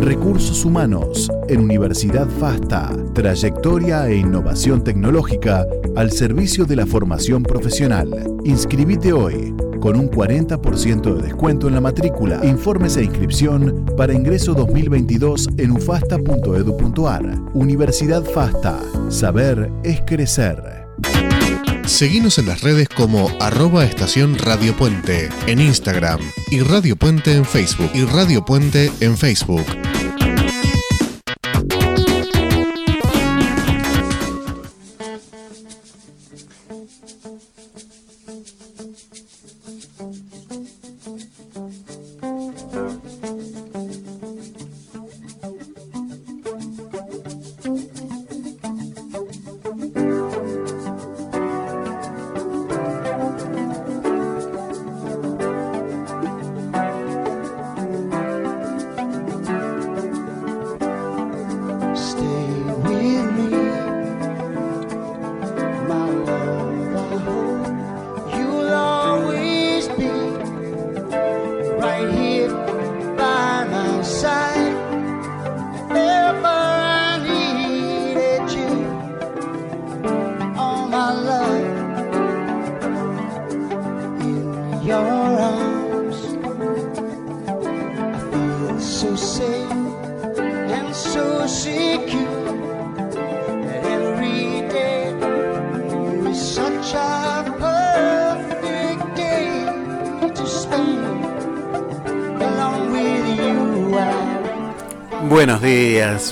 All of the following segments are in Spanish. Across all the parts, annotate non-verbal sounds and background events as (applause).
Recursos Humanos en Universidad FASTA. Trayectoria e innovación tecnológica al servicio de la formación profesional. Inscribite hoy con un 40% de descuento en la matrícula. Informes e inscripción para ingreso 2022 en ufasta.edu.ar. Universidad FASTA. Saber es crecer. Seguimos en las redes como arroba estación Radio Puente en Instagram y Radio Puente en Facebook y Radio Puente en Facebook.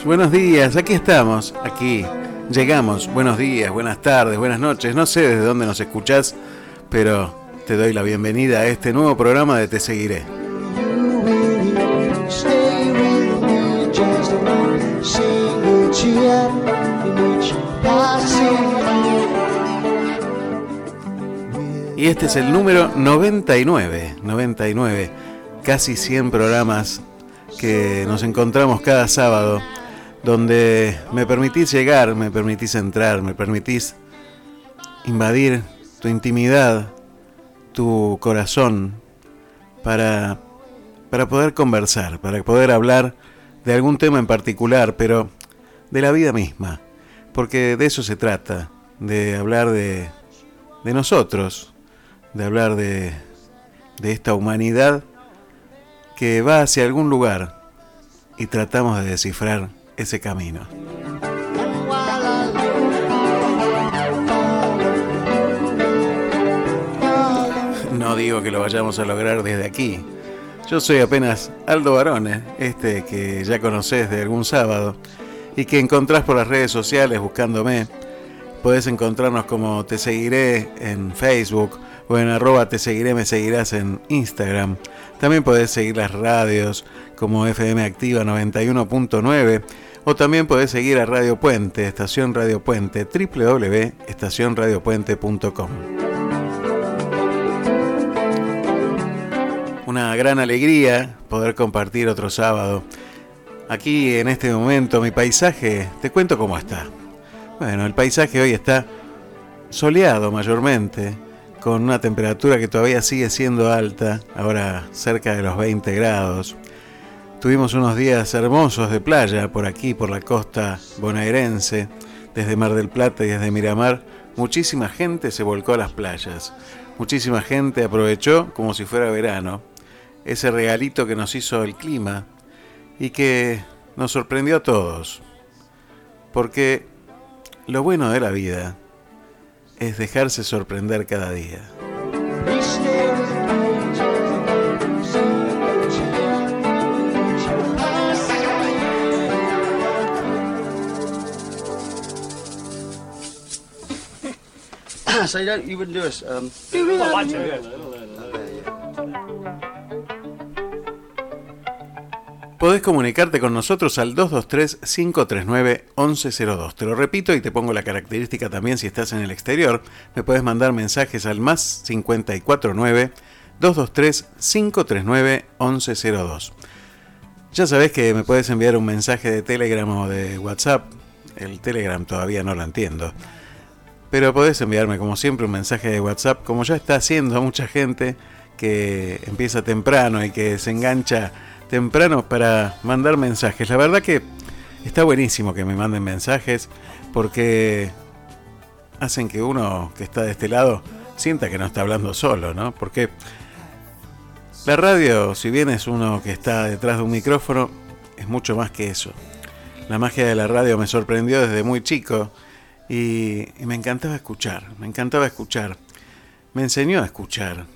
Buenos días, aquí estamos, aquí llegamos. Buenos días, buenas tardes, buenas noches. No sé desde dónde nos escuchás, pero te doy la bienvenida a este nuevo programa de Te Seguiré. Y este es el número 99, 99, casi 100 programas que nos encontramos cada sábado, donde me permitís llegar, me permitís entrar, me permitís invadir tu intimidad, tu corazón, para, para poder conversar, para poder hablar de algún tema en particular, pero de la vida misma, porque de eso se trata, de hablar de, de nosotros, de hablar de, de esta humanidad que va hacia algún lugar y tratamos de descifrar ese camino. No digo que lo vayamos a lograr desde aquí. Yo soy apenas Aldo Barone, este que ya conoces de algún sábado y que encontrás por las redes sociales buscándome. Podés encontrarnos como Te Seguiré en Facebook o en arroba Te Seguiré Me Seguirás en Instagram. También podés seguir las radios como FM Activa 91.9 o también podés seguir a Radio Puente, Estación Radio Puente, www.estacionradiopuente.com. Una gran alegría poder compartir otro sábado. Aquí en este momento mi paisaje, te cuento cómo está. Bueno, el paisaje hoy está soleado mayormente, con una temperatura que todavía sigue siendo alta, ahora cerca de los 20 grados. Tuvimos unos días hermosos de playa por aquí, por la costa bonaerense, desde Mar del Plata y desde Miramar. Muchísima gente se volcó a las playas. Muchísima gente aprovechó como si fuera verano ese regalito que nos hizo el clima y que nos sorprendió a todos. Porque lo bueno de la vida es dejarse sorprender cada día. So you don't, you wouldn't do us. Um, Podés comunicarte con nosotros al 223-539-1102. Te lo repito y te pongo la característica también si estás en el exterior. Me puedes mandar mensajes al más 549-223-539-1102. Ya sabés que me puedes enviar un mensaje de Telegram o de WhatsApp. El Telegram todavía no lo entiendo. Pero podés enviarme como siempre un mensaje de WhatsApp, como ya está haciendo mucha gente que empieza temprano y que se engancha temprano para mandar mensajes. La verdad que está buenísimo que me manden mensajes porque hacen que uno que está de este lado sienta que no está hablando solo, ¿no? Porque la radio, si bien es uno que está detrás de un micrófono, es mucho más que eso. La magia de la radio me sorprendió desde muy chico y, me encantaba escuchar, me encantaba escuchar. Me enseñó a escuchar.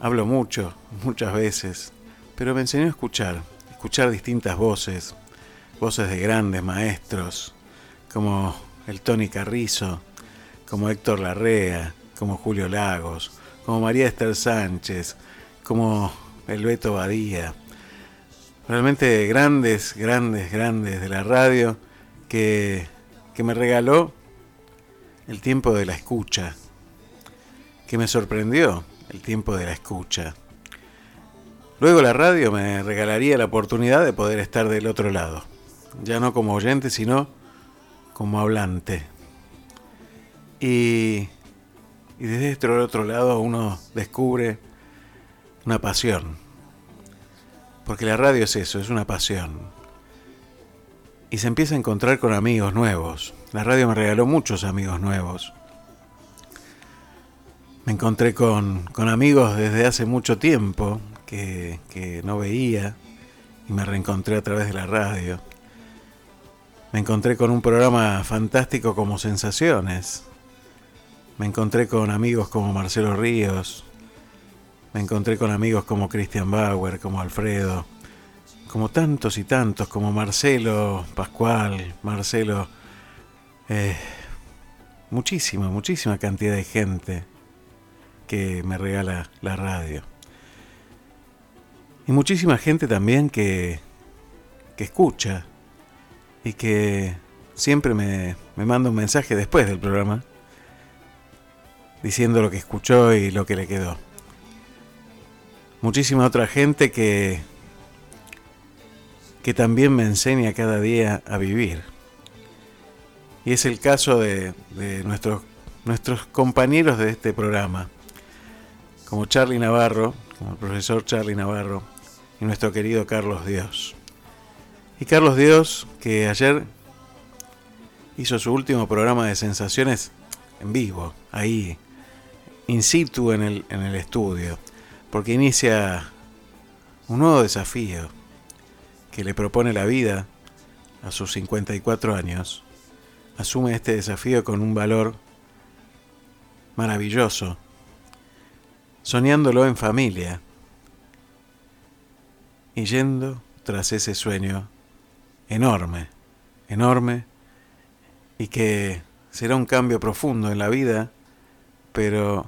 Hablo mucho, muchas veces, pero me enseñó a escuchar, escuchar distintas voces, voces de grandes maestros, como el Tony Carrizo, como Héctor Larrea, como Julio Lagos, como María Esther Sánchez, como el Beto Badía. Realmente grandes, grandes, grandes de la radio que, que me regaló el tiempo de la escucha, que me sorprendió el tiempo de la escucha. Luego la radio me regalaría la oportunidad de poder estar del otro lado, ya no como oyente, sino como hablante. Y, y desde este otro lado uno descubre una pasión. Porque la radio es eso, es una pasión. Y se empieza a encontrar con amigos nuevos. La radio me regaló muchos amigos nuevos. Me encontré con, con amigos desde hace mucho tiempo que, que no veía y me reencontré a través de la radio. Me encontré con un programa fantástico como Sensaciones. Me encontré con amigos como Marcelo Ríos. Me encontré con amigos como Christian Bauer, como Alfredo, como tantos y tantos, como Marcelo Pascual, Marcelo. Eh, muchísima, muchísima cantidad de gente que me regala la radio. Y muchísima gente también que, que escucha y que siempre me, me manda un mensaje después del programa diciendo lo que escuchó y lo que le quedó. Muchísima otra gente que, que también me enseña cada día a vivir. Y es el caso de, nuestros, nuestros compañeros de este programa, como Charlie Navarro, como el profesor Charlie Navarro, y nuestro querido Carlos Dios. Y Carlos Dios, que ayer hizo su último programa de sensaciones en vivo, ahí, in situ en el, en el estudio, porque inicia un nuevo desafío que le propone la vida a sus 54 años. Asume este desafío con un valor maravilloso, soñándolo en familia y yendo tras ese sueño enorme, enorme, y que será un cambio profundo en la vida, pero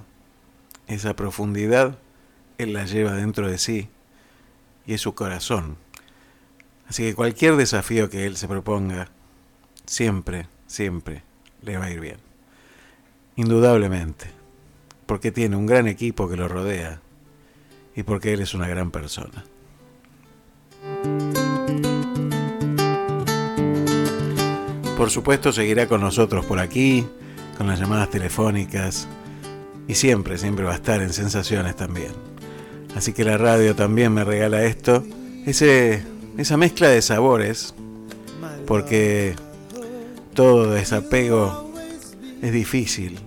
esa profundidad Él la lleva dentro de sí y es su corazón. Así que cualquier desafío que Él se proponga, siempre, siempre le va a ir bien. Indudablemente, porque tiene un gran equipo que lo rodea y porque Él es una gran persona. Por supuesto seguirá con nosotros por aquí, con las llamadas telefónicas y siempre, siempre va a estar en sensaciones también. Así que la radio también me regala esto, ese, esa mezcla de sabores, porque todo desapego es difícil,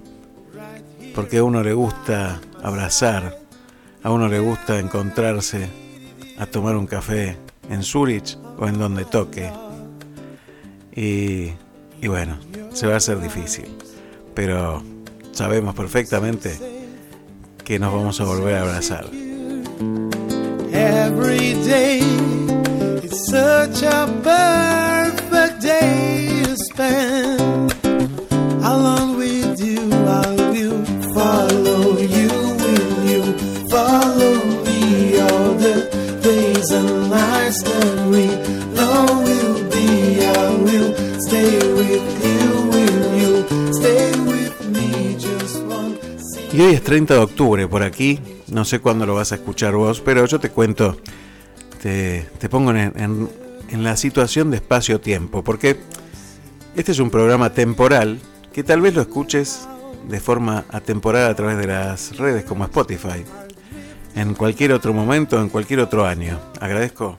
porque a uno le gusta abrazar, a uno le gusta encontrarse a tomar un café en Zurich o en donde toque y, bueno, se va a hacer difícil. Pero sabemos perfectamente que nos vamos a volver a abrazar. Such a perfect day to spend along with you. I will follow you. Will you follow me all the days and nights that we know will y hoy es 30 de octubre por aquí, no sé cuándo lo vas a escuchar vos, pero yo te cuento, te, pongo en, en la situación de espacio-tiempo, porque este es un programa temporal que tal vez lo escuches de forma atemporal a través de las redes como Spotify. en cualquier otro momento, en cualquier otro año. Agradezco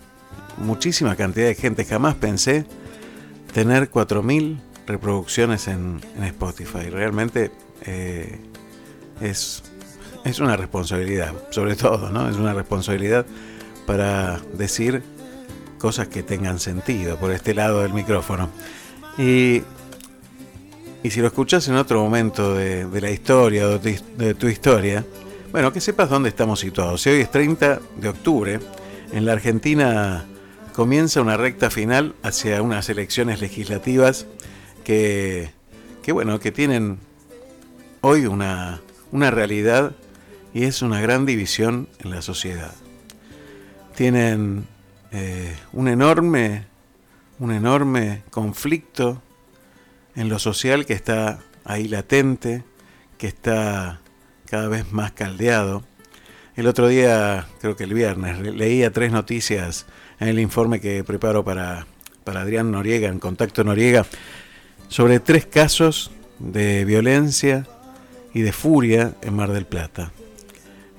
muchísima cantidad de gente. Jamás pensé tener 4.000 reproducciones en, Spotify. Realmente eh, es, es una responsabilidad, sobre todo, ¿no? Es una responsabilidad para decir cosas que tengan sentido por este lado del micrófono. Y, y si lo escuchas en otro momento de, la historia o de, de tu historia, bueno, que sepas dónde estamos situados. Si hoy es 30 de octubre, en la Argentina comienza una recta final hacia unas elecciones legislativas que, que bueno, que tienen hoy una, una realidad y es una gran división en la sociedad. Tienen eh, un enorme, un enorme conflicto en lo social que está ahí latente, que está cada vez más caldeado. El otro día, creo que el viernes, leía tres noticias en el informe que preparo para, para Adrián Noriega, en Contacto Noriega, sobre tres casos de violencia y de furia en Mar del Plata,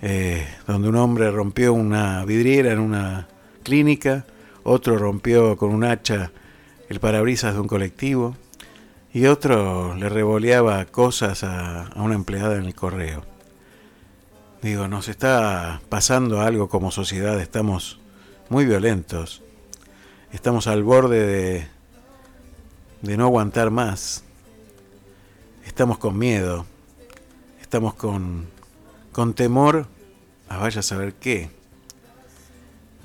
eh, donde un hombre rompió una vidriera en una clínica, otro rompió con un hacha el parabrisas de un colectivo y otro le revoleaba cosas a, una empleada en el correo. Digo, nos está pasando algo como sociedad, estamos muy violentos, estamos al borde de, de no aguantar más, estamos con miedo, estamos con temor a vaya a saber qué,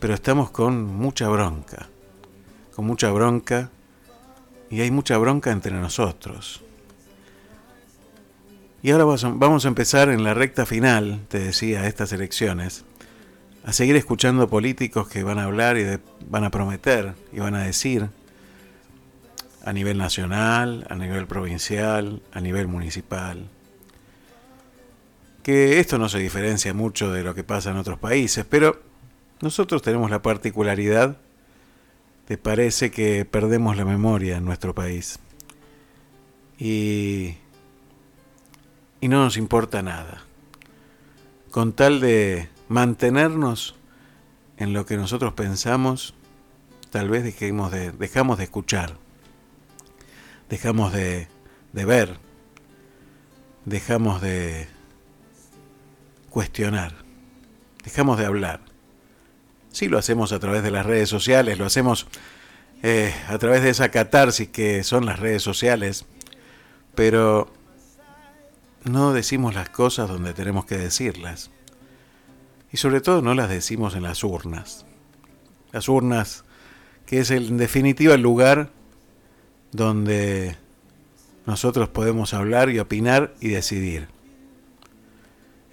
pero estamos con mucha bronca, con mucha bronca y hay mucha bronca entre nosotros. Y ahora vamos a empezar en la recta final, te decía, estas elecciones, a seguir escuchando políticos que van a hablar y van a prometer y van a decir a nivel nacional, a nivel provincial, a nivel municipal, que esto no se diferencia mucho de lo que pasa en otros países, pero nosotros tenemos la particularidad de parece que perdemos la memoria en nuestro país. Y y no nos importa nada. Con tal de mantenernos en lo que nosotros pensamos, tal vez dejemos de, dejamos de escuchar, dejamos de, de ver, dejamos de cuestionar, dejamos de hablar. Sí lo hacemos a través de las redes sociales, lo hacemos eh, a través de esa catarsis que son las redes sociales, pero no decimos las cosas donde tenemos que decirlas. Y sobre todo no las decimos en las urnas. Las urnas, que es en definitiva el lugar donde nosotros podemos hablar y opinar y decidir.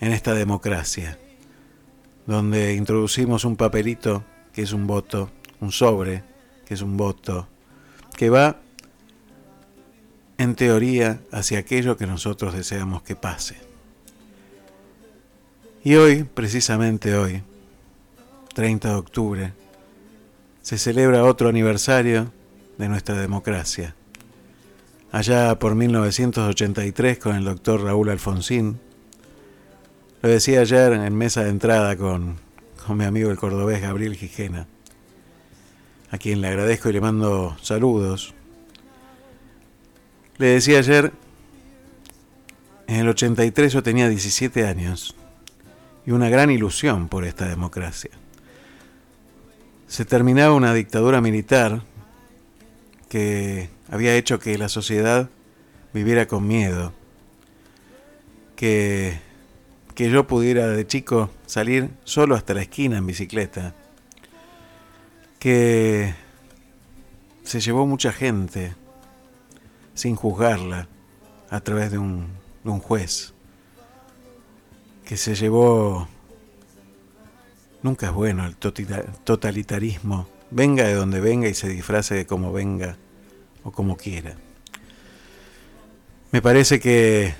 En esta democracia, donde introducimos un papelito que es un voto, un sobre que es un voto, que va en teoría hacia aquello que nosotros deseamos que pase. Y hoy, precisamente hoy, 30 de octubre, se celebra otro aniversario de nuestra democracia. Allá por 1983 con el doctor Raúl Alfonsín, lo decía ayer en mesa de entrada con, con mi amigo el cordobés Gabriel Gijena, a quien le agradezco y le mando saludos le decía ayer, en el 83 yo tenía 17 años y una gran ilusión por esta democracia. Se terminaba una dictadura militar que había hecho que la sociedad viviera con miedo, que, que yo pudiera de chico salir solo hasta la esquina en bicicleta, que se llevó mucha gente, sin juzgarla a través de un, juez que se llevó... Nunca es bueno el totalitarismo, venga de donde venga y se disfrace de como venga o como quiera. Me parece que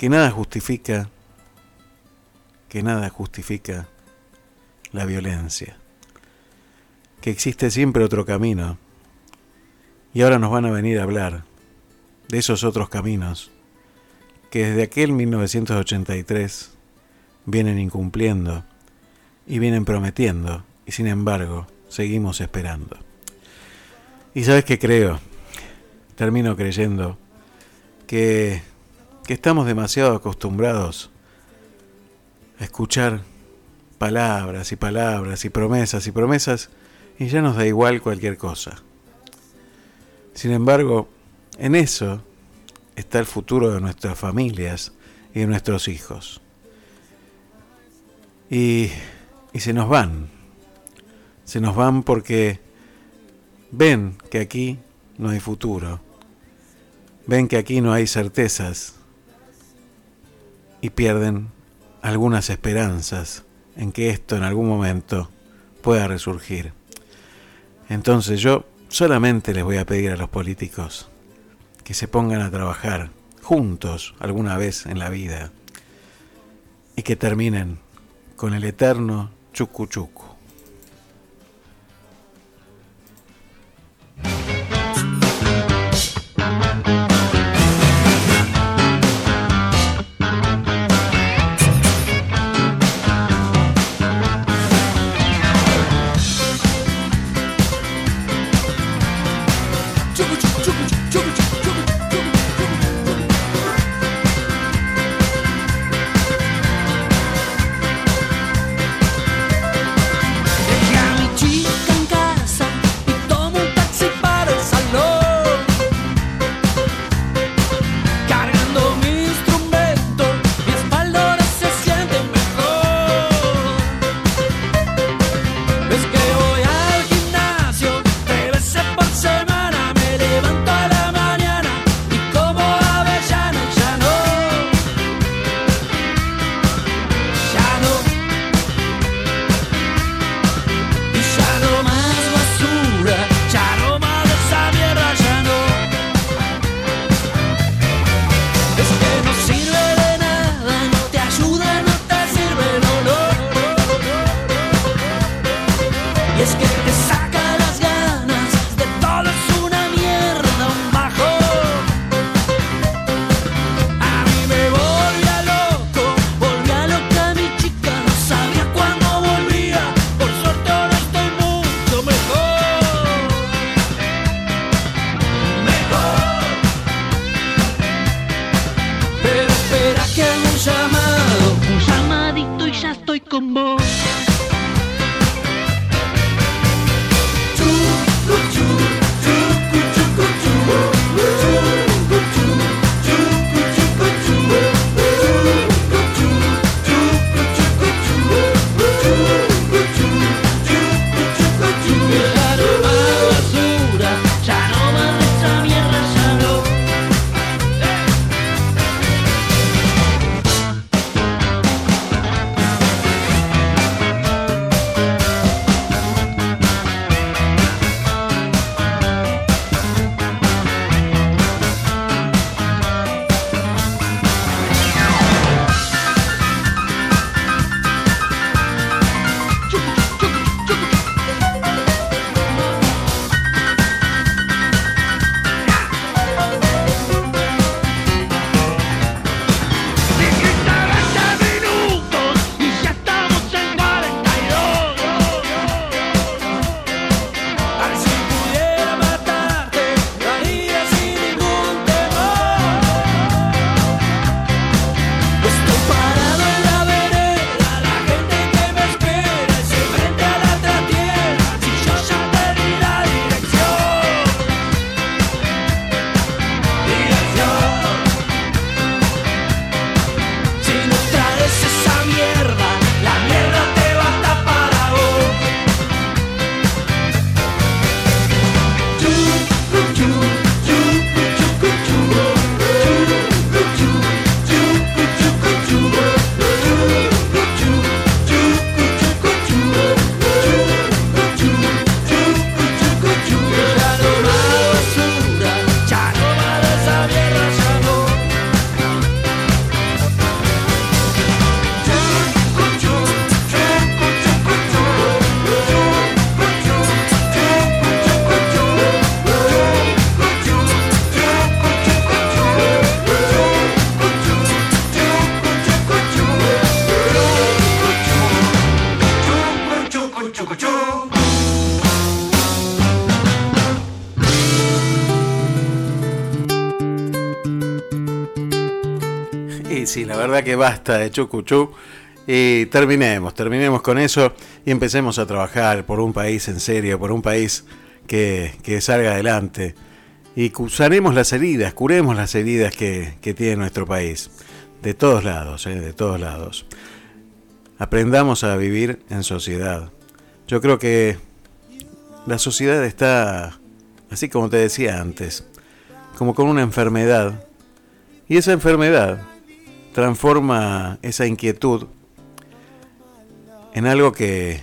que nada justifica que nada justifica la violencia, que existe siempre otro camino y ahora nos van a venir a hablar de esos otros caminos que desde aquel 1983 vienen incumpliendo y vienen prometiendo y sin embargo seguimos esperando. ¿Y sabes qué creo? Termino creyendo que, que estamos demasiado acostumbrados a escuchar palabras y palabras y promesas y promesas y ya nos da igual cualquier cosa. Sin embargo, en eso está el futuro de nuestras familias y de nuestros hijos. Y, y se nos van. Se nos van porque ven que aquí no hay futuro. Ven que aquí no hay certezas. Y pierden algunas esperanzas en que esto en algún momento pueda resurgir. Entonces yo solamente les voy a pedir a los políticos que se pongan a trabajar juntos alguna vez en la vida y que terminen con el eterno chucu chucu. Sí, la verdad que basta de chucuchú. Y terminemos, terminemos con eso y empecemos a trabajar por un país en serio, por un país que, salga adelante. Y sanemos las heridas, curemos las heridas que, tiene nuestro país. De todos lados, ¿eh? de todos lados. Aprendamos a vivir en sociedad. Yo creo que la sociedad está, así como te decía antes, como con una enfermedad. Y esa enfermedad transforma esa inquietud en algo que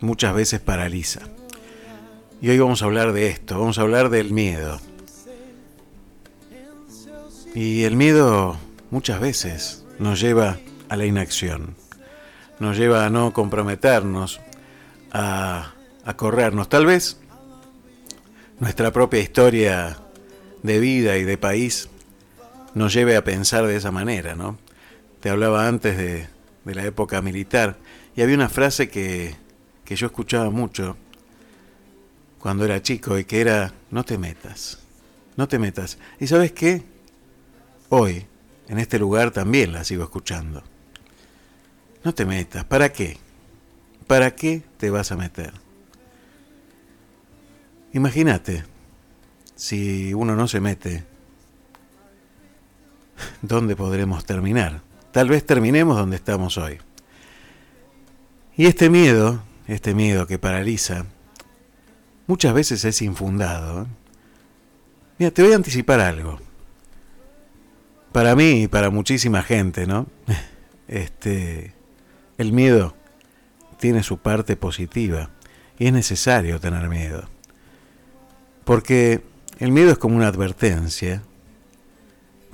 muchas veces paraliza. Y hoy vamos a hablar de esto, vamos a hablar del miedo. Y el miedo muchas veces nos lleva a la inacción, nos lleva a no comprometernos, a, a corrernos. Tal vez nuestra propia historia de vida y de país nos lleve a pensar de esa manera, ¿no? Te hablaba antes de, de la época militar y había una frase que, que yo escuchaba mucho cuando era chico y que era, no te metas, no te metas. ¿Y sabes qué? Hoy, en este lugar también la sigo escuchando. No te metas, ¿para qué? ¿Para qué te vas a meter? Imagínate, si uno no se mete, ¿dónde podremos terminar? Tal vez terminemos donde estamos hoy. Y este miedo, este miedo que paraliza, muchas veces es infundado. Mira, te voy a anticipar algo. Para mí y para muchísima gente, ¿no? (laughs) Este, el miedo tiene su parte positiva y es necesario tener miedo. Porque el miedo es como una advertencia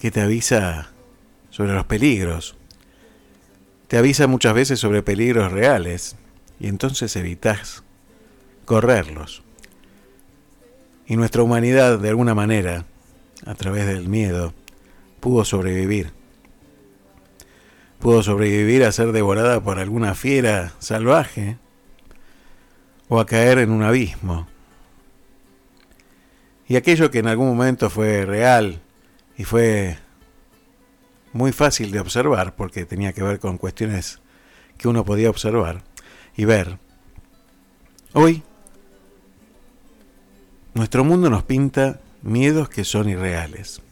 que te avisa sobre los peligros te avisa muchas veces sobre peligros reales y entonces evitas correrlos. Y nuestra humanidad, de alguna manera, a través del miedo, pudo sobrevivir. Pudo sobrevivir a ser devorada por alguna fiera salvaje o a caer en un abismo. Y aquello que en algún momento fue real y fue muy fácil de observar porque tenía que ver con cuestiones que uno podía observar y ver. Hoy, nuestro mundo nos pinta miedos que son irreales.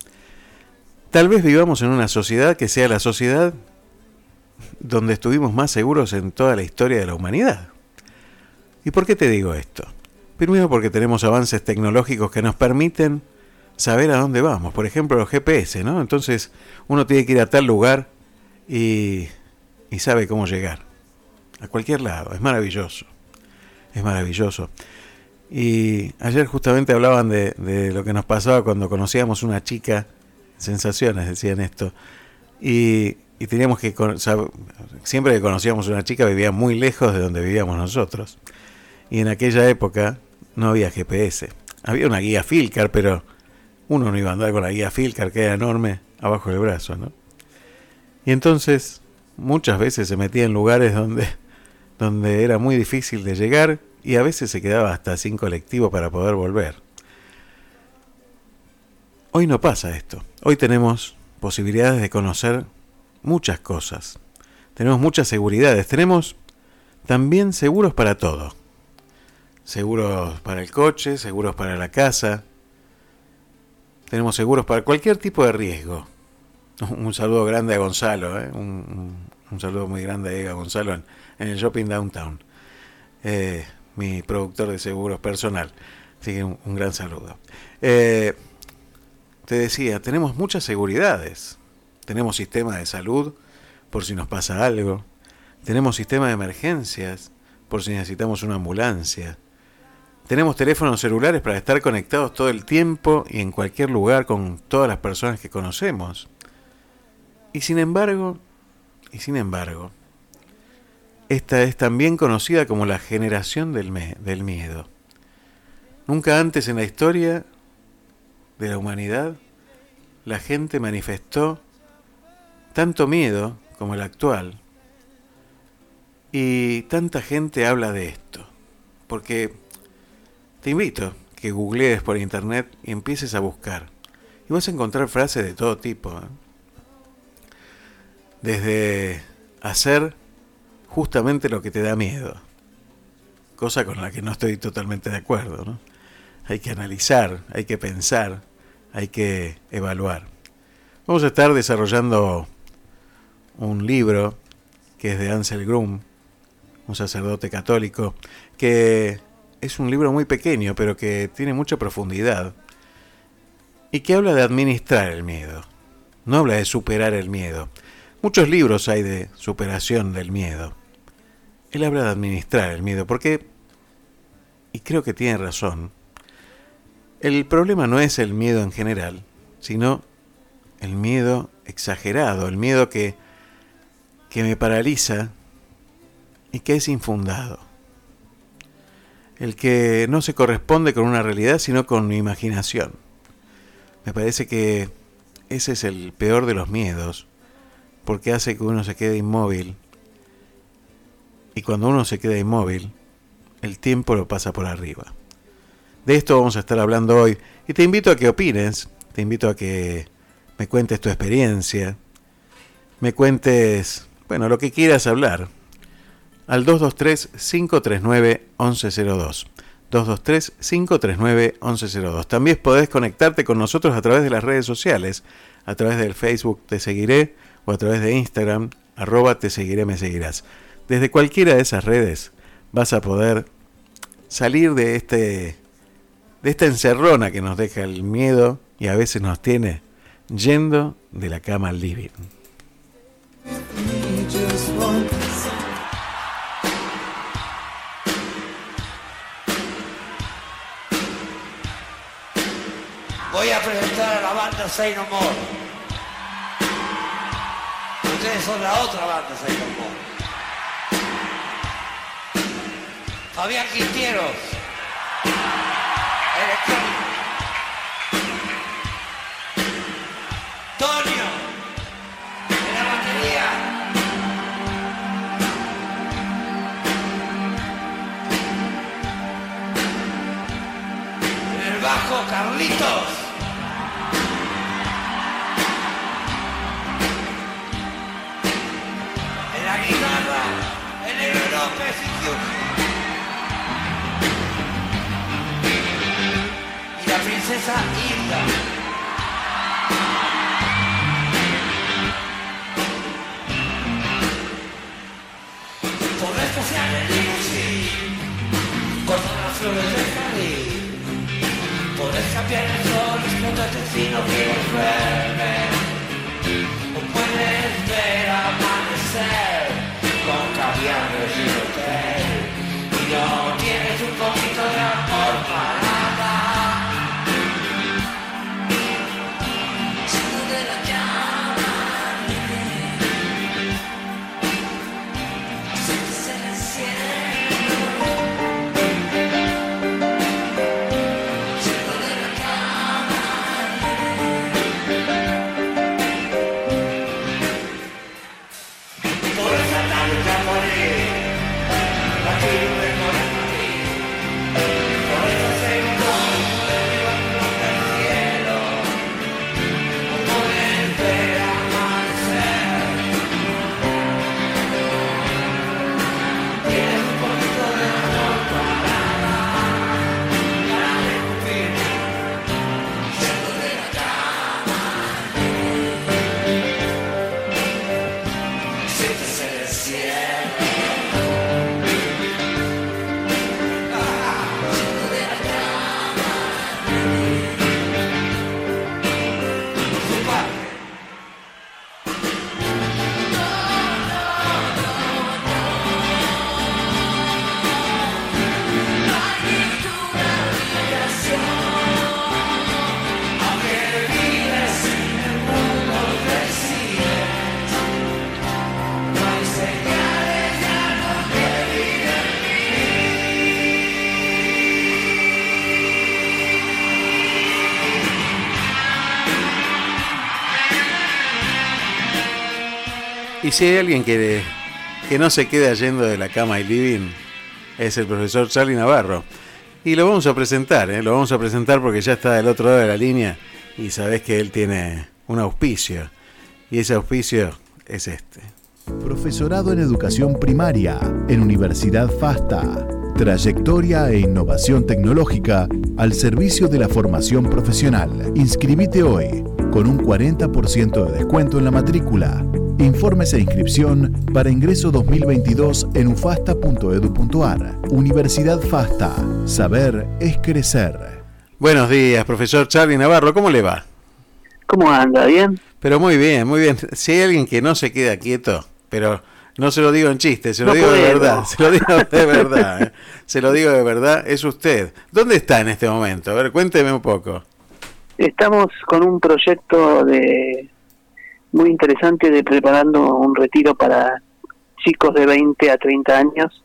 Tal vez vivamos en una sociedad que sea la sociedad donde estuvimos más seguros en toda la historia de la humanidad. ¿Y por qué te digo esto? Primero porque tenemos avances tecnológicos que nos permiten saber a dónde vamos. Por ejemplo, los GPS, ¿no? Entonces uno tiene que ir a tal lugar y, y sabe cómo llegar. A cualquier lado. Es maravilloso. Es maravilloso. Y ayer justamente hablaban de, de, lo que nos pasaba cuando conocíamos una chica, sensaciones decían esto, y, y teníamos que, siempre que conocíamos una chica vivía muy lejos de donde vivíamos nosotros. Y en aquella época no había GPS. Había una guía Filcar, pero uno no iba a andar con la guía Filcar, que era enorme, abajo del brazo, ¿no? Y entonces, muchas veces se metía en lugares donde, (laughs) donde era muy difícil de llegar y a veces se quedaba hasta sin colectivo para poder volver. Hoy no pasa esto. Hoy tenemos posibilidades de conocer muchas cosas. Tenemos muchas seguridades. Tenemos también seguros para todo. Seguros para el coche, seguros para la casa, tenemos seguros para cualquier tipo de riesgo. Un saludo grande a Gonzalo, ¿eh? un, saludo muy grande a Gonzalo en, el Shopping Downtown, eh, mi productor de seguros personal. Así que un, gran saludo. Eh, te decía, tenemos muchas seguridades. Tenemos sistema de salud por si nos pasa algo. Tenemos sistema de emergencias por si necesitamos una ambulancia. Tenemos teléfonos celulares para estar conectados todo el tiempo y en cualquier lugar con todas las personas que conocemos. Y sin embargo, y sin embargo, esta es también conocida como la generación del, del miedo. Nunca antes en la historia de la humanidad la gente manifestó tanto miedo como el actual. Y tanta gente habla de esto. Porque te invito que googlees por internet y empieces a buscar. Y vas a encontrar frases de todo tipo. ¿eh? desde hacer justamente lo que te da miedo, cosa con la que no estoy totalmente de acuerdo. ¿no? Hay que analizar, hay que pensar, hay que evaluar. Vamos a estar desarrollando un libro que es de Ansel Grum, un sacerdote católico, que es un libro muy pequeño, pero que tiene mucha profundidad y que habla de administrar el miedo. No habla de superar el miedo. Muchos libros hay de superación del miedo. Él habla de administrar el miedo, porque, y creo que tiene razón, el problema no es el miedo en general, sino el miedo exagerado, el miedo que, que me paraliza y que es infundado. El que no se corresponde con una realidad, sino con mi imaginación. Me parece que ese es el peor de los miedos, porque hace que uno se quede inmóvil. Y cuando uno se queda inmóvil, el tiempo lo pasa por arriba. De esto vamos a estar hablando hoy y te invito a que opines, te invito a que me cuentes tu experiencia, me cuentes, bueno, lo que quieras hablar, al 223-539-1102. 223-539-1102. También podés conectarte con nosotros a través de las redes sociales, a través del Facebook Te Seguiré o a través de Instagram, arroba Te Seguiré, me seguirás. Desde cualquiera de esas redes vas a poder salir de, este, de esta encerrona que nos deja el miedo y a veces nos tiene yendo de la cama al living. Voy a presentar a la banda Say. Ustedes son la otra banda Say No More. Fabián Quintieros. Electrónico. Tonio. En la batería. En el bajo, Carlitos. Explotarte si no quieres verme. Si hay alguien que, que no se queda yendo de la cama y living, es el profesor Charlie Navarro. Y lo vamos a presentar, ¿eh? lo vamos a presentar porque ya está del otro lado de la línea y sabés que él tiene un auspicio. Y ese auspicio es este. Profesorado en Educación Primaria en Universidad FASTA. Trayectoria e innovación tecnológica al servicio de la formación profesional. Inscribite hoy con un 40% de descuento en la matrícula. Informes e inscripción para ingreso 2022 en ufasta.edu.ar. Universidad FASTA. Saber es crecer. Buenos días, profesor Charlie Navarro, ¿cómo le va? ¿Cómo anda? ¿Bien? Pero muy bien, muy bien. Si hay alguien que no se queda quieto, pero no se lo digo en chiste, se lo No digo de verdad, se lo digo de verdad, ¿eh? se lo digo de verdad, es usted. ¿Dónde está en este momento? A ver, cuénteme un poco. Estamos con un proyecto de muy interesante de preparando un retiro para chicos de 20 a 30 años.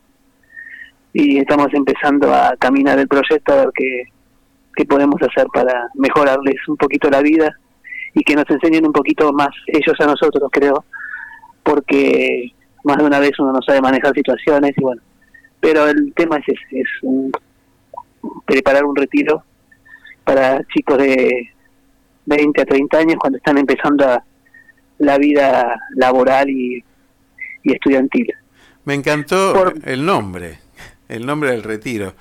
Y estamos empezando a caminar el proyecto a ver qué, qué podemos hacer para mejorarles un poquito la vida y que nos enseñen un poquito más ellos a nosotros, creo, porque más de una vez uno no sabe manejar situaciones y bueno, pero el tema es ese, es un- preparar un retiro para chicos de 20 a 30 años cuando están empezando a- la vida laboral y, y estudiantil. Me encantó Por- el nombre, el nombre del retiro,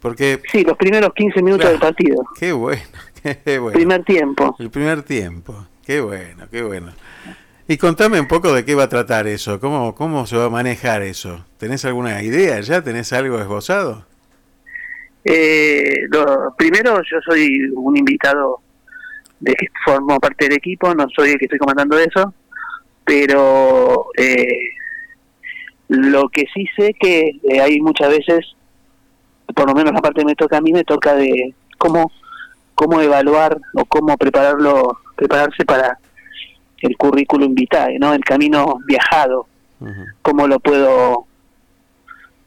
porque Sí, los primeros 15 minutos Claro. del partido, qué bueno, (laughs) qué bueno. primer tiempo. El primer tiempo, qué bueno, qué bueno. Y contame un poco de qué va a tratar eso, cómo, cómo se va a manejar eso. ¿Tenés alguna idea ya? ¿Tenés algo esbozado? Eh, lo, primero, yo soy un invitado de que formo parte del equipo, no soy el que estoy comandando eso, pero eh, lo que sí sé que eh, hay muchas veces, por lo menos la parte que me toca a mí, me toca de cómo, cómo evaluar o cómo prepararlo, prepararse para el currículum vitae, ¿no? El camino viajado, Ujú. cómo lo puedo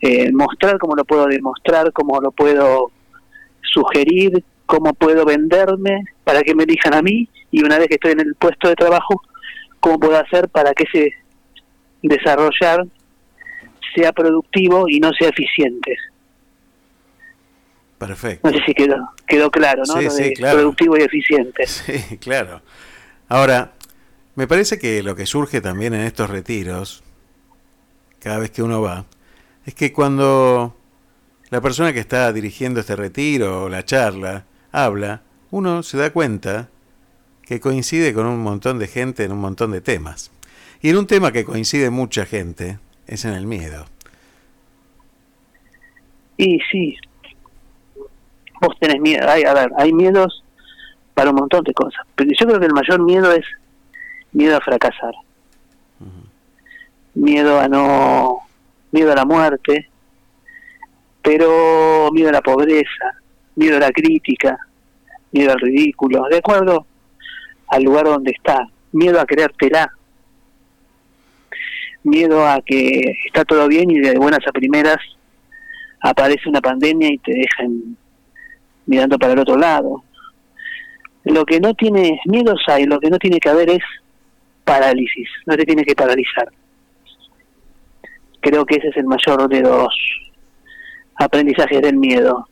eh, mostrar, cómo lo puedo demostrar, cómo lo puedo sugerir, cómo puedo venderme para que me elijan a mí y una vez que estoy en el puesto de trabajo, cómo puedo hacer para que ese desarrollar sea productivo y no sea eficiente. Perfecto. No sé si quedó, quedó claro, ¿no? Sí, Lo sí, de claro. productivo y eficiente. Sí, claro. Ahora, me parece que lo que surge también en estos retiros, cada vez que uno va, es que cuando la persona que está dirigiendo este retiro o la charla habla, uno se da cuenta que coincide con un montón de gente en un montón de temas. Y en un tema que coincide mucha gente es en el miedo. Y sí, vos tenés miedo, hay, a ver, hay miedos para un montón de cosas, pero yo creo que el mayor miedo es miedo a fracasar, miedo a no, miedo a la muerte, pero miedo a la pobreza, miedo a la crítica, miedo al ridículo, de acuerdo al lugar donde está, miedo a creértela, miedo a que está todo bien y de buenas a primeras aparece una pandemia y te dejan mirando para el otro lado. Lo que no tiene miedos hay, lo que no tiene que haber es parálisis, no te tiene que paralizar. Creo que ese es el mayor de los aprendizajes del miedo.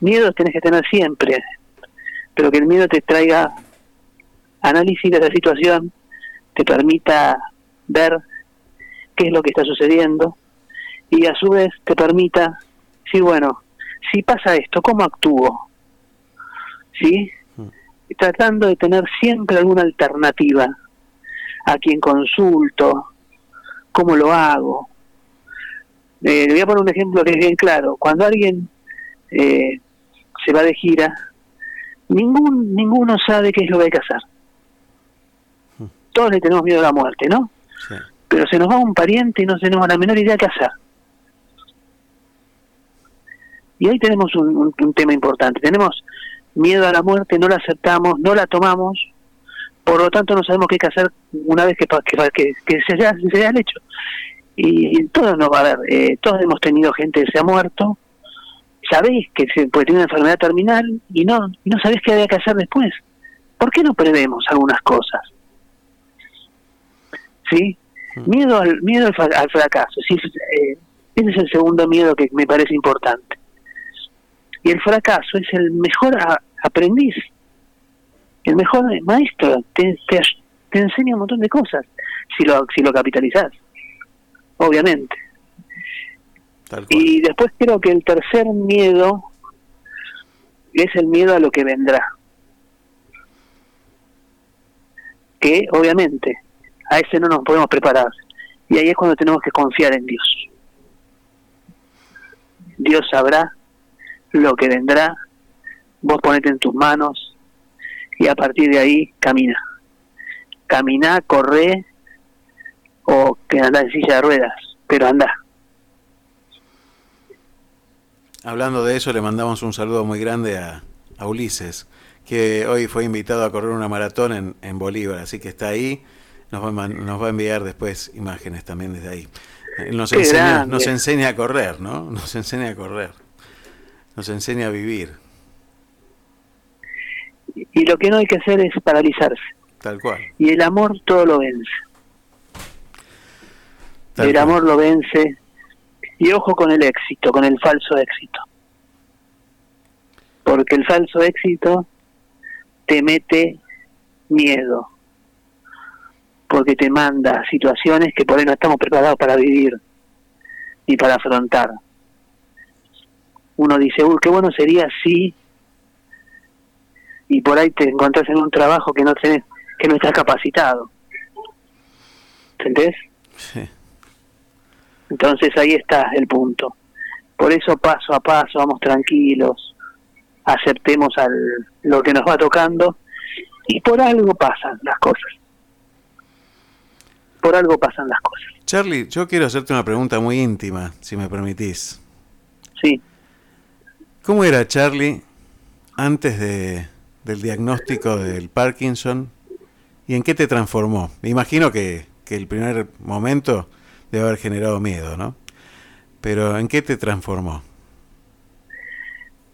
Miedos tenés que tener siempre, pero que el miedo te traiga análisis de la situación, te permita ver qué es lo que está sucediendo y a su vez te permita decir, bueno, si pasa esto, ¿cómo actúo? ¿Sí? Tratando de tener siempre alguna alternativa a quien consulto, cómo lo hago. Eh, le voy a poner un ejemplo que es bien claro. Cuando alguien eh, se va de gira, ningún ninguno sabe qué es lo que hay que hacer. Todos le tenemos miedo a la muerte, ¿no? Sí. pero se nos va un pariente y no tenemos la menor idea qué hacer. Y ahí tenemos un, un- un tema importante. Tenemos miedo a la muerte, no la aceptamos, no la tomamos, por lo tanto no sabemos qué hay que hacer una vez que, que, que, que se, haya, se haya hecho. Y todos no va a ver, eh, todos hemos tenido gente que se ha muerto, sabéis que se puede tener una enfermedad terminal y no, y no sabéis qué había que hacer después. ¿Por qué no prevemos algunas cosas? ¿Sí? Miedo al, miedo al, al fracaso. Sí, eh, ese es el segundo miedo que me parece importante. Y el fracaso es el mejor a- aprendiz, el mejor maestro. Te, te, te enseña un montón de cosas. si lo, si lo capitalizás, obviamente. Y después creo que el tercer miedo es el miedo a lo que vendrá. Que obviamente a ese no nos podemos preparar. Y ahí es cuando tenemos que confiar en Dios. Dios sabrá lo que vendrá, vos ponete en tus manos y a partir de ahí camina. Camina, corre o que anda en silla de ruedas, pero anda. Hablando de eso, le mandamos un saludo muy grande a, a Ulises, que hoy fue invitado a correr una maratón en, en Bolívar, así que está ahí. Nos va, a nos va a enviar después imágenes también desde ahí. Él Nos enseña, nos enseña a correr, ¿no? Nos enseña a correr. Nos enseña a vivir, Y lo que no hay que hacer es paralizarse. tal cual. Y el amor todo lo vence. tal el cual. amor lo vence. Y ojo con el éxito, con el falso éxito. Porque el falso éxito te mete miedo. Porque te manda situaciones que por ahí no estamos preparados para vivir ni para afrontar. Uno dice, uy, qué bueno sería si... Y por ahí te encontrás en un trabajo que no tenés, que no estás capacitado. ¿Entendés? Sí. Entonces ahí está el punto. Por eso paso a paso, vamos tranquilos, aceptemos al, lo que nos va tocando y por algo pasan las cosas. Por algo pasan las cosas. Charlie, yo quiero hacerte una pregunta muy íntima, si me permitís. Sí. ¿Cómo era Charlie antes de, del diagnóstico del Parkinson y en qué te transformó? Me imagino que, que el primer momento debe haber generado miedo, ¿no? Pero ¿en qué te transformó?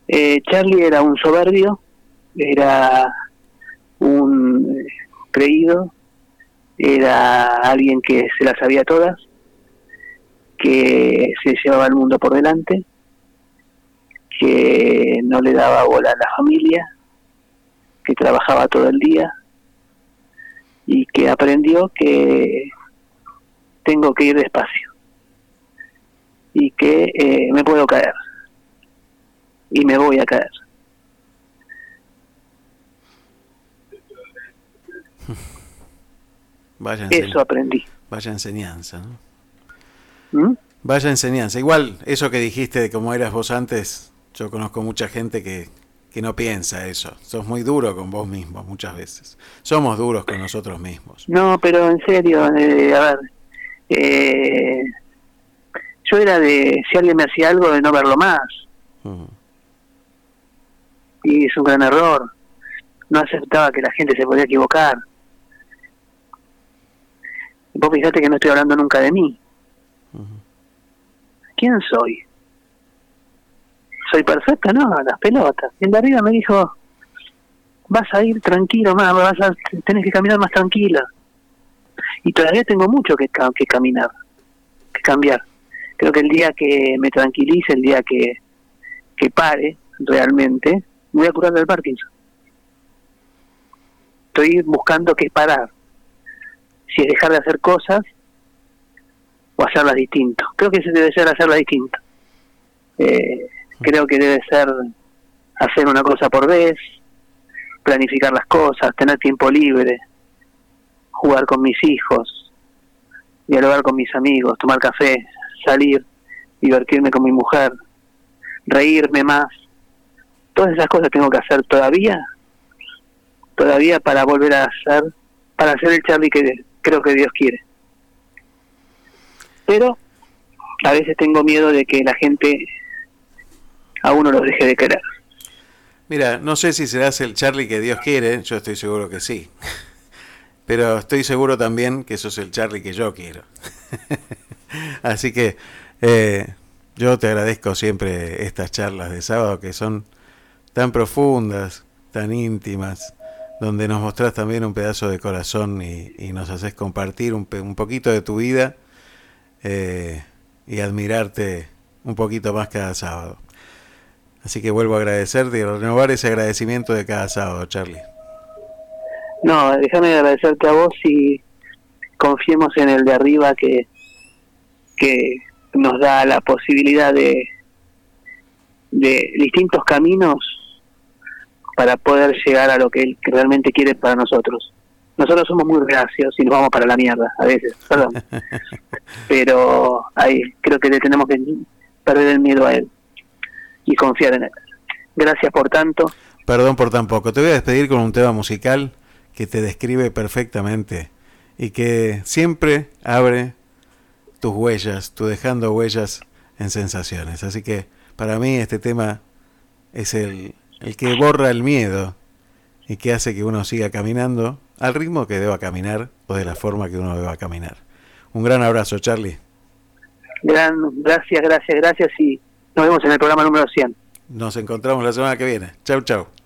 Eh, Charlie era un soberbio, era un eh, creído, era alguien que se las sabía todas, que se llevaba el mundo por delante, que no le daba bola a la familia, que trabajaba todo el día y que aprendió que tengo que ir despacio y que eh, me puedo caer y me voy a caer. (laughs) Vaya, Eso aprendí. vaya enseñanza, ¿no? ¿Mm? Vaya enseñanza. Igual, eso que dijiste de cómo eras vos antes, yo conozco mucha gente que, que no piensa eso. Sos muy duro con vos mismo muchas veces. Somos duros con nosotros mismos. No, pero en serio, eh, a ver, eh, yo era de, si alguien me hacía algo, de no verlo más. Y es un gran error. No aceptaba que la gente se podía equivocar. Vos fíjate que no estoy hablando nunca de mí. ¿Quién soy? ¿Soy perfecta? No, las pelotas. Y el de arriba me dijo, vas a ir tranquilo más, vas a, tenés que caminar más tranquila. Y todavía tengo mucho que, ca- que caminar, que cambiar. Creo que el día que me tranquilice, el día que, que pare realmente, me voy a curar del Parkinson. Estoy buscando qué parar. Si es dejar de hacer cosas o hacerlas distinto. Creo que ese debe ser hacerlas distinto. Eh, creo que debe ser hacer una cosa por vez, planificar las cosas, tener tiempo libre, jugar con mis hijos, dialogar con mis amigos, tomar café, salir, divertirme con mi mujer, reírme más. Todas esas cosas tengo que hacer todavía, todavía para volver a ser, para ser el Charlie que creo que Dios quiere. Pero a veces tengo miedo de que la gente a uno lo deje de querer. Mira, no sé si serás el Charlie que Dios quiere, yo estoy seguro que sí. Pero estoy seguro también que sos el Charlie que yo quiero. (laughs) Así que eh, yo te agradezco siempre estas charlas de sábado que son tan profundas, tan íntimas, donde nos mostrás también un pedazo de corazón y, nos haces compartir un poquito de tu vida eh, y admirarte un poquito más cada sábado. Así que vuelvo a agradecerte y renovar ese agradecimiento de cada sábado, Charlie. No, déjame agradecerte a vos y confiemos en el de arriba que, que nos da la posibilidad de, de distintos caminos para poder llegar a lo que él realmente quiere para nosotros. Nosotros somos muy reacios y nos vamos para la mierda a veces, perdón. (laughs) Pero ahí creo que le tenemos que perder el miedo a él y confiar en él. Gracias por tanto. Perdón por tan poco. Te voy a despedir con un tema musical que te describe perfectamente y que siempre abre tus huellas, tú dejando huellas en sensaciones. Así que para mí este tema es el, el que borra el miedo y que hace que uno siga caminando al ritmo que deba caminar o de la forma que uno deba caminar. Un gran abrazo, Charlie. Gran, gracias, gracias, gracias y nos vemos en el programa número 100. Nos encontramos la semana que viene. Chau, chau. Chau.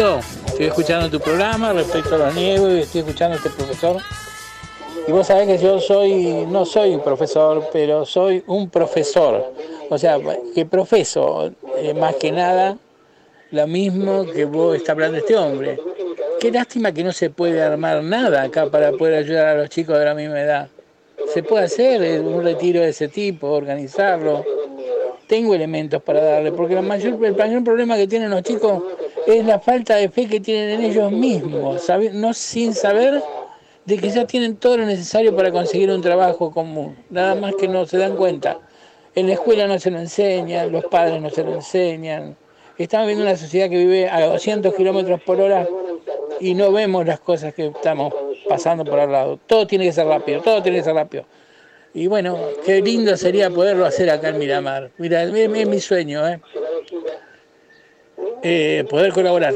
Estoy escuchando tu programa respecto a los niegos y estoy escuchando a este profesor. Y vos sabés que yo soy, no soy un profesor, pero soy un profesor. O sea, que profeso, eh, más que nada, lo mismo que vos está hablando este hombre. Qué lástima que no se puede armar nada acá para poder ayudar a los chicos de la misma edad. Se puede hacer eh, un retiro de ese tipo, organizarlo. Tengo elementos para darle, porque el mayor problema que tienen los chicos es la falta de fe que tienen en ellos mismos, no sin saber de que ya tienen todo lo necesario para conseguir un trabajo común, nada más que no se dan cuenta. En la escuela no se lo enseñan, los padres no se lo enseñan. Estamos viendo una sociedad que vive a 200 kilómetros por hora y no vemos las cosas que estamos pasando por al lado. Todo tiene que ser rápido, todo tiene que ser rápido. Y bueno, qué lindo sería poderlo hacer acá en Miramar. Mira, es mi sueño, ¿eh? Eh, poder colaborar.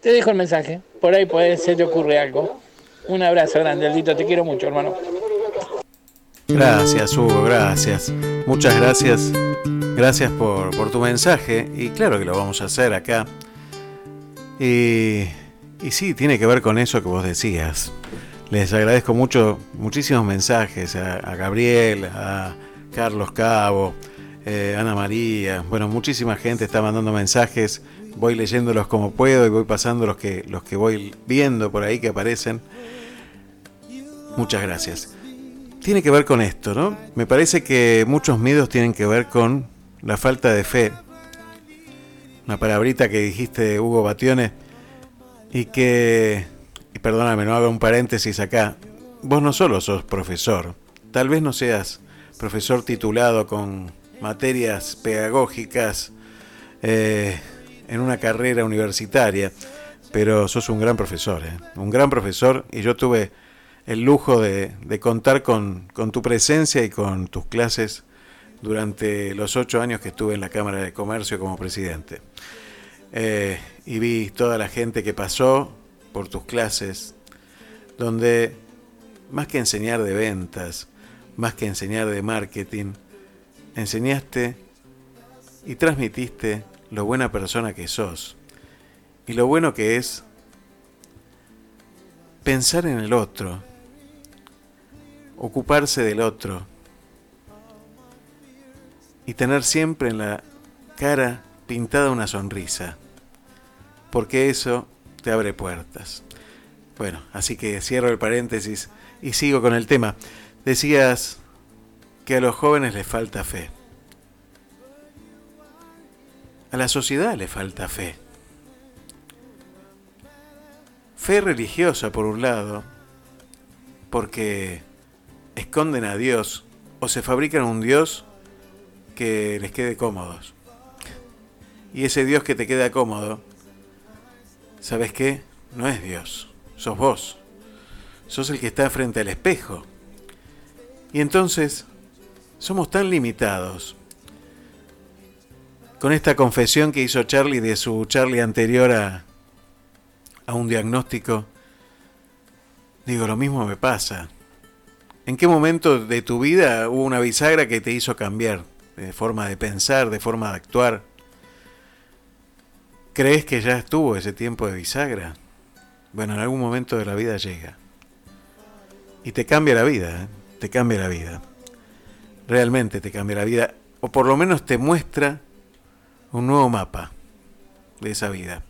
Te dejo el mensaje, por ahí puede se te ocurre algo. Un abrazo grande, Aldito, te quiero mucho, hermano. Gracias, Hugo, gracias. Muchas gracias. Gracias por, por tu mensaje. Y claro que lo vamos a hacer acá. Y, y sí, tiene que ver con eso que vos decías. Les agradezco mucho, muchísimos mensajes a, a Gabriel, a Carlos Cabo, eh, Ana María. Bueno, muchísima gente está mandando mensajes. Voy leyéndolos como puedo y voy pasando los que, los que voy viendo por ahí que aparecen. Muchas gracias. Tiene que ver con esto, ¿no? Me parece que muchos miedos tienen que ver con la falta de fe. Una palabrita que dijiste, Hugo Bationes, y que, y perdóname, no hago un paréntesis acá, vos no solo sos profesor, tal vez no seas profesor titulado con materias pedagógicas eh, en una carrera universitaria, pero sos un gran profesor, ¿eh? un gran profesor, y yo tuve el lujo de, contar con, con tu presencia y con tus clases durante los ocho años que estuve en la Cámara de Comercio como presidente. Eh, y vi toda la gente que pasó por tus clases, donde más que enseñar de ventas, más que enseñar de marketing, enseñaste y transmitiste lo buena persona que sos y lo bueno que es pensar en el otro, ocuparse del otro y tener siempre en la cara pintada una sonrisa, porque eso te abre puertas. Bueno, así que cierro el paréntesis y sigo con el tema. Decías que a los jóvenes les falta fe. A la sociedad le falta fe. Fe religiosa, por un lado, porque esconden a Dios o se fabrican un Dios que les quede cómodos. Y ese Dios que te queda cómodo, ¿sabes qué? No es Dios, sos vos. Sos el que está frente al espejo. Y entonces somos tan limitados. Con esta confesión que hizo Charlie de su Charlie anterior a, a un diagnóstico, digo, lo mismo me pasa. ¿En qué momento de tu vida hubo una bisagra que te hizo cambiar de forma de pensar, de forma de actuar? ¿Crees que ya estuvo ese tiempo de bisagra? Bueno, en algún momento de la vida llega. Y te cambia la vida, ¿eh? te cambia la vida. Realmente te cambia la vida. O por lo menos te muestra un nuevo mapa de esa vida.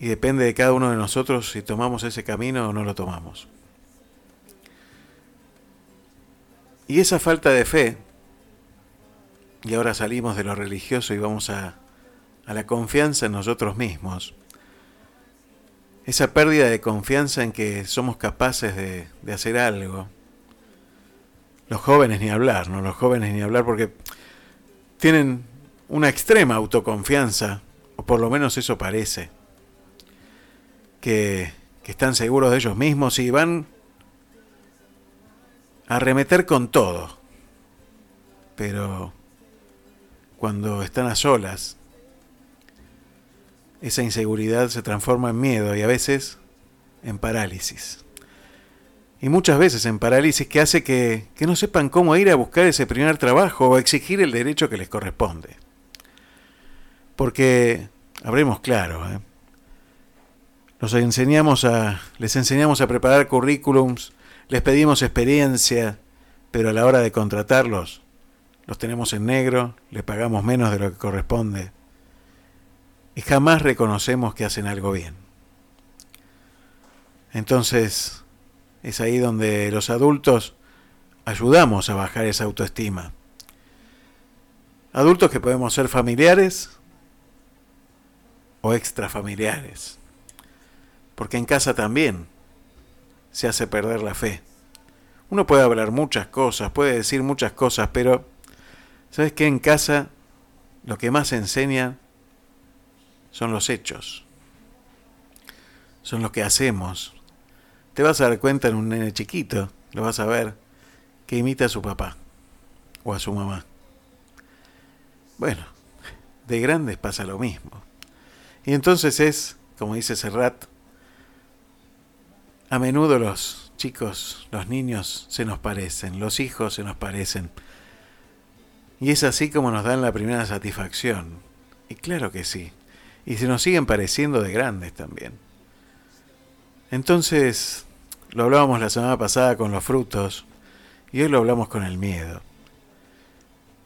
Y depende de cada uno de nosotros si tomamos ese camino o no lo tomamos. Y esa falta de fe, y ahora salimos de lo religioso y vamos a, a la confianza en nosotros mismos, esa pérdida de confianza en que somos capaces de, de hacer algo, los jóvenes ni hablar, ¿no? Los jóvenes ni hablar porque tienen una extrema autoconfianza, o por lo menos eso parece, que, que están seguros de ellos mismos y van a arremeter con todo. Pero cuando están a solas, esa inseguridad se transforma en miedo y a veces en parálisis. Y muchas veces en parálisis que hace que, que, no sepan cómo ir a buscar ese primer trabajo o exigir el derecho que les corresponde. Porque, habremos claro, ¿eh? Nos enseñamos a, les enseñamos a preparar currículums, les pedimos experiencia, pero a la hora de contratarlos, los tenemos en negro, les pagamos menos de lo que corresponde y jamás reconocemos que hacen algo bien. Entonces, es ahí donde los adultos ayudamos a bajar esa autoestima. Adultos que podemos ser familiares o extrafamiliares. Porque en casa también se hace perder la fe. Uno puede hablar muchas cosas, puede decir muchas cosas, pero ¿sabes qué? En casa lo que más enseña son los hechos. Son lo que hacemos. Te vas a dar cuenta en un nene chiquito, lo vas a ver, que imita a su papá o a su mamá. Bueno, de grandes pasa lo mismo. Y entonces es, como dice Serrat, a menudo los chicos, los niños se nos parecen, los hijos se nos parecen. Y es así como nos dan la primera satisfacción. Y claro que sí. Y se nos siguen pareciendo de grandes también. Entonces, lo hablábamos la semana pasada con los frutos y hoy lo hablamos con el miedo.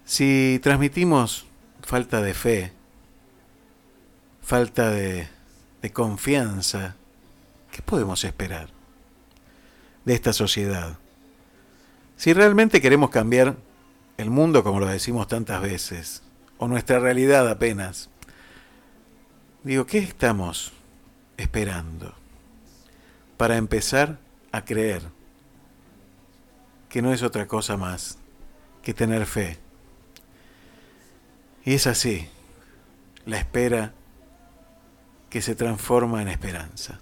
Si transmitimos falta de fe, falta de, confianza, ¿qué podemos esperar de esta sociedad? Si realmente queremos cambiar el mundo como lo decimos tantas veces, o nuestra realidad apenas, digo, ¿qué estamos esperando para empezar a creer que no es otra cosa más que tener fe? Y es así, la espera que se transforma en esperanza.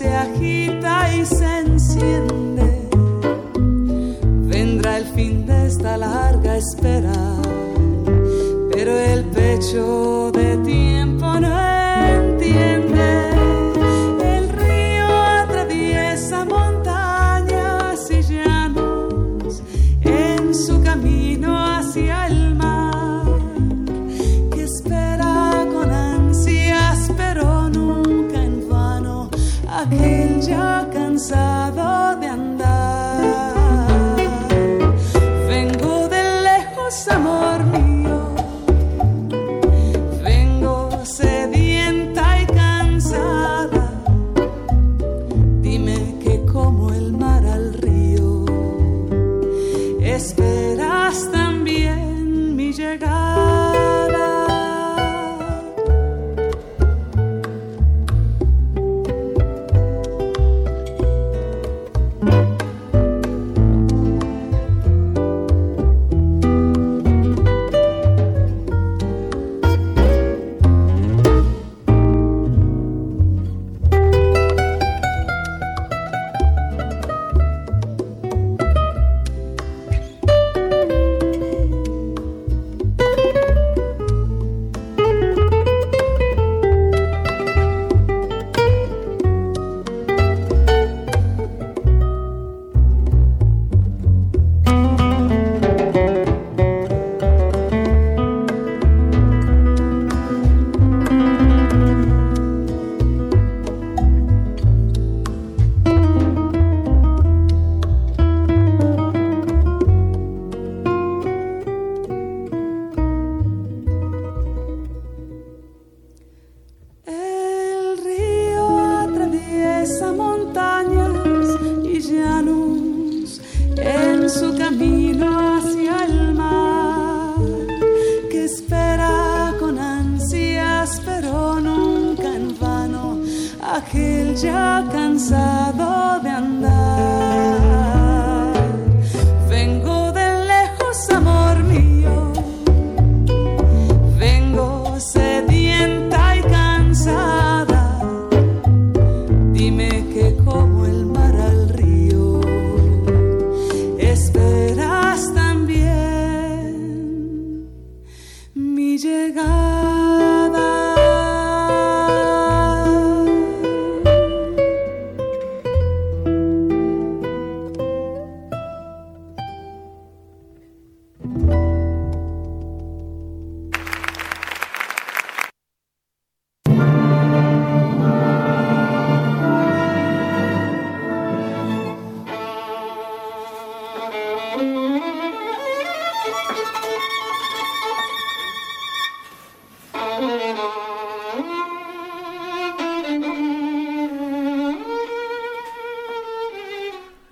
Se agita y se enciende. Vendrá el fin de esta larga espera, pero el pecho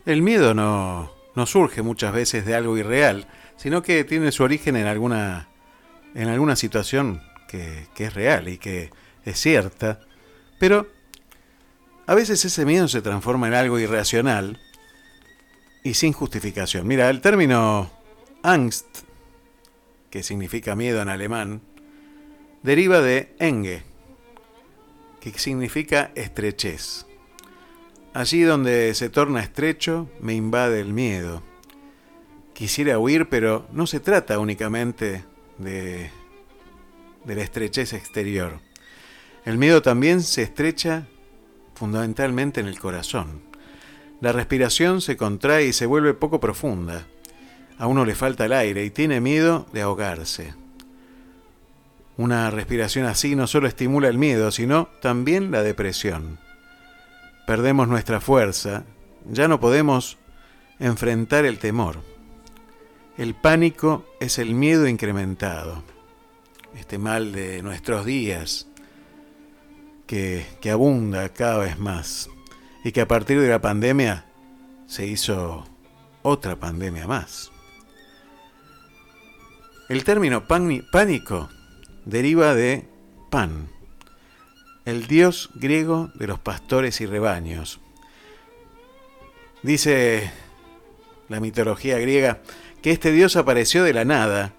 El miedo no, no surge muchas veces de algo irreal, sino que tiene su origen en alguna, en alguna situación que, que es real y que es cierta, pero a veces ese miedo se transforma en algo irracional y sin justificación. Mira, el término Angst, que significa miedo en alemán, deriva de Enge, que significa estrechez. Allí donde se torna estrecho, me invade el miedo. Quisiera huir, pero no se trata únicamente de, la estrechez exterior. El miedo también se estrecha fundamentalmente en el corazón. La respiración se contrae y se vuelve poco profunda. A uno le falta el aire y tiene miedo de ahogarse. Una respiración así no solo estimula el miedo, sino también la depresión. Perdemos nuestra fuerza, ya no podemos enfrentar el temor. El pánico es el miedo incrementado, este mal de nuestros días que, que abunda cada vez más y que a partir de la pandemia se hizo otra pandemia más. El término pánico deriva de Pan, el dios griego de los pastores y rebaños. Dice la mitología griega que este dios apareció de la nada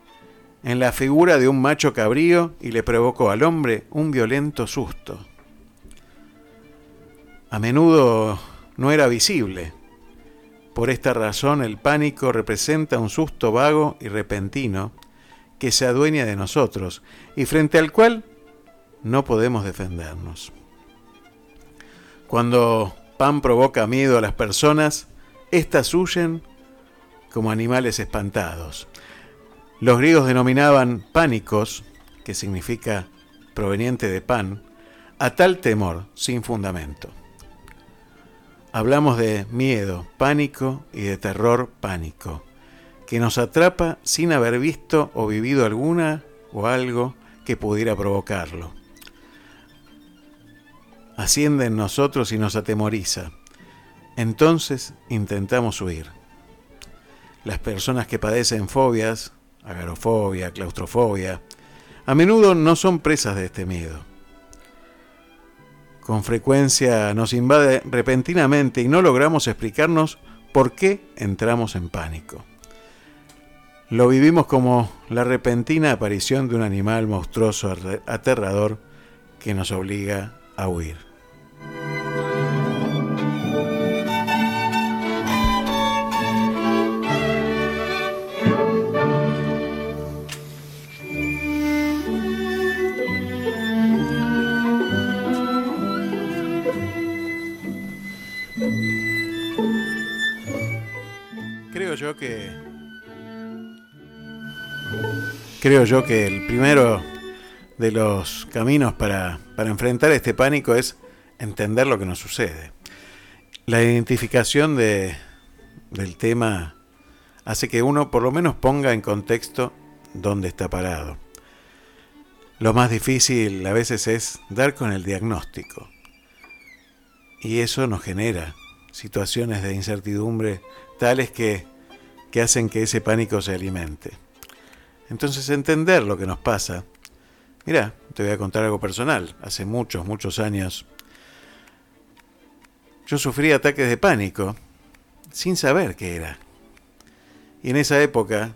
en la figura de un macho cabrío y le provocó al hombre un violento susto. A menudo no era visible. Por esta razón el pánico representa un susto vago y repentino que se adueña de nosotros y frente al cual no podemos defendernos. Cuando Pan provoca miedo a las personas, éstas huyen como animales espantados. Los griegos denominaban pánicos, que significa proveniente de pan, a tal temor sin fundamento. Hablamos de miedo, pánico y de terror, pánico que nos atrapa sin haber visto o vivido alguna o algo que pudiera provocarlo. Asciende en nosotros y nos atemoriza. Entonces intentamos huir. Las personas que padecen fobias, agarofobia, claustrofobia, a menudo no son presas de este miedo. Con frecuencia nos invade repentinamente y no logramos explicarnos por qué entramos en pánico. Lo vivimos como la repentina aparición de un animal monstruoso aterrador que nos obliga a huir. Creo yo que creo yo que el primero de los caminos para, para, enfrentar este pánico es entender lo que nos sucede. La identificación de, del tema hace que uno por lo menos ponga en contexto dónde está parado. Lo más difícil a veces es dar con el diagnóstico. Y eso nos genera situaciones de incertidumbre tales que, que hacen que ese pánico se alimente. Entonces entender lo que nos pasa. Mira, te voy a contar algo personal. Hace muchos, muchos años yo sufrí ataques de pánico sin saber qué era. Y en esa época,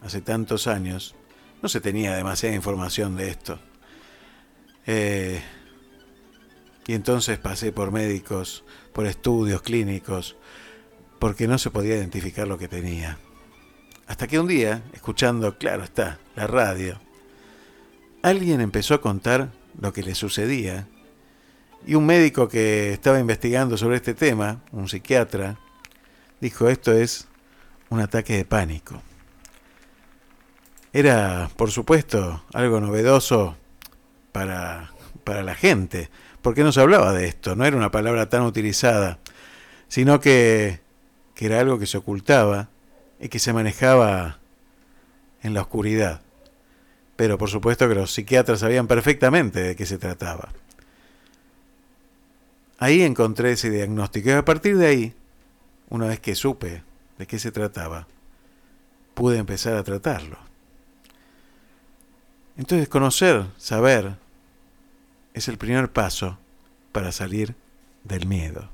hace tantos años, no se tenía demasiada información de esto. Eh, y entonces pasé por médicos, por estudios clínicos, porque no se podía identificar lo que tenía. Hasta que un día, escuchando, claro está, la radio, alguien empezó a contar lo que le sucedía y un médico que estaba investigando sobre este tema, un psiquiatra, dijo esto es un ataque de pánico. Era, por supuesto, algo novedoso para, para la gente, porque no se hablaba de esto, no era una palabra tan utilizada, sino que, que era algo que se ocultaba y que se manejaba en la oscuridad. Pero por supuesto que los psiquiatras sabían perfectamente de qué se trataba. Ahí encontré ese diagnóstico y a partir de ahí una vez que supe de qué se trataba, pude empezar a tratarlo. Entonces conocer, saber, es el primer paso para salir del miedo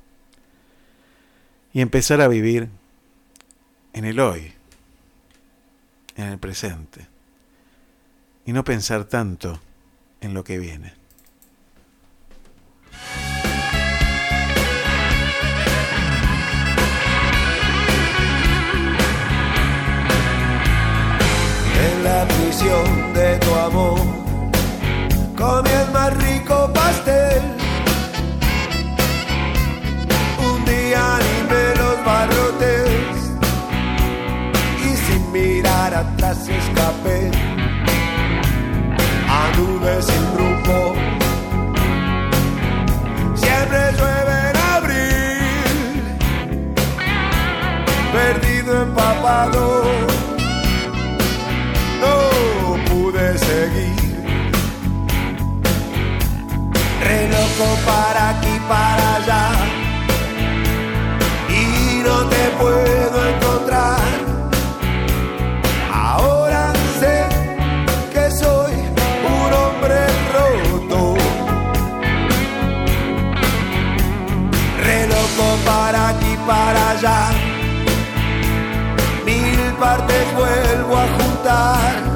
y empezar a vivir en el hoy, en el presente, y no pensar tanto en lo que viene. La prisión de tu amor. Comí el más rico pastel. Un día animé los barrotes y sin mirar atrás escapé. Anduve sin rumbo. Siempre llueve en abril. Perdido empapado seguir. Para aquí, para allá. Y no te puedo encontrar. Ahora sé que soy un hombre roto. Re loco para aquí, para allá mil partes vuelvo a juntar.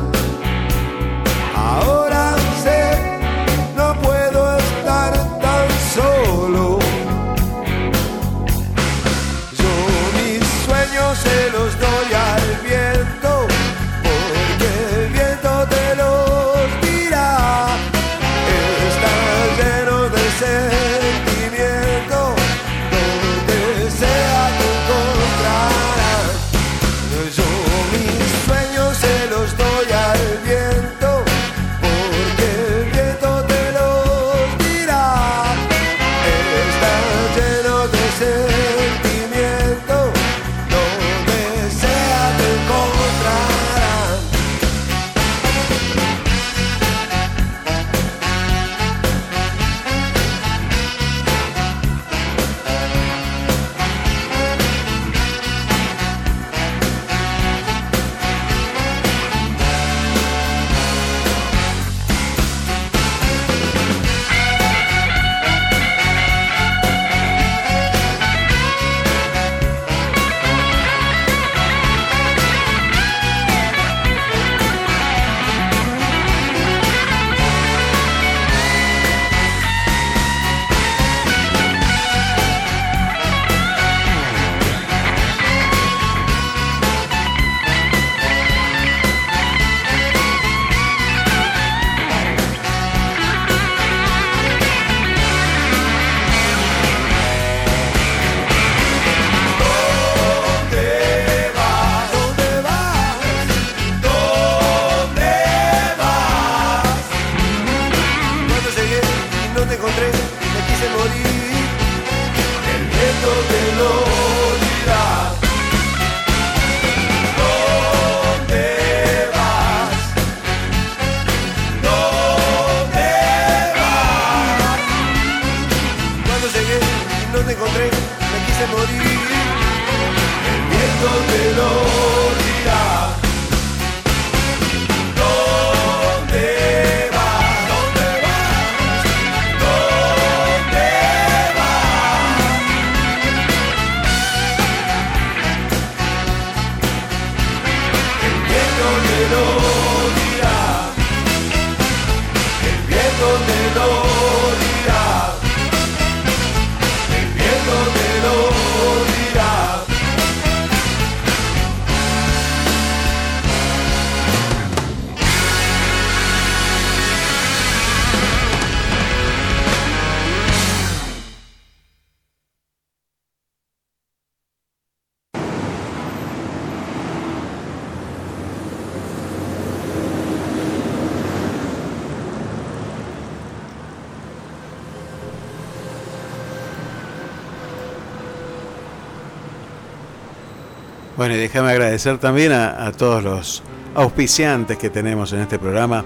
Agradecer también a, todos los auspiciantes que tenemos en este programa,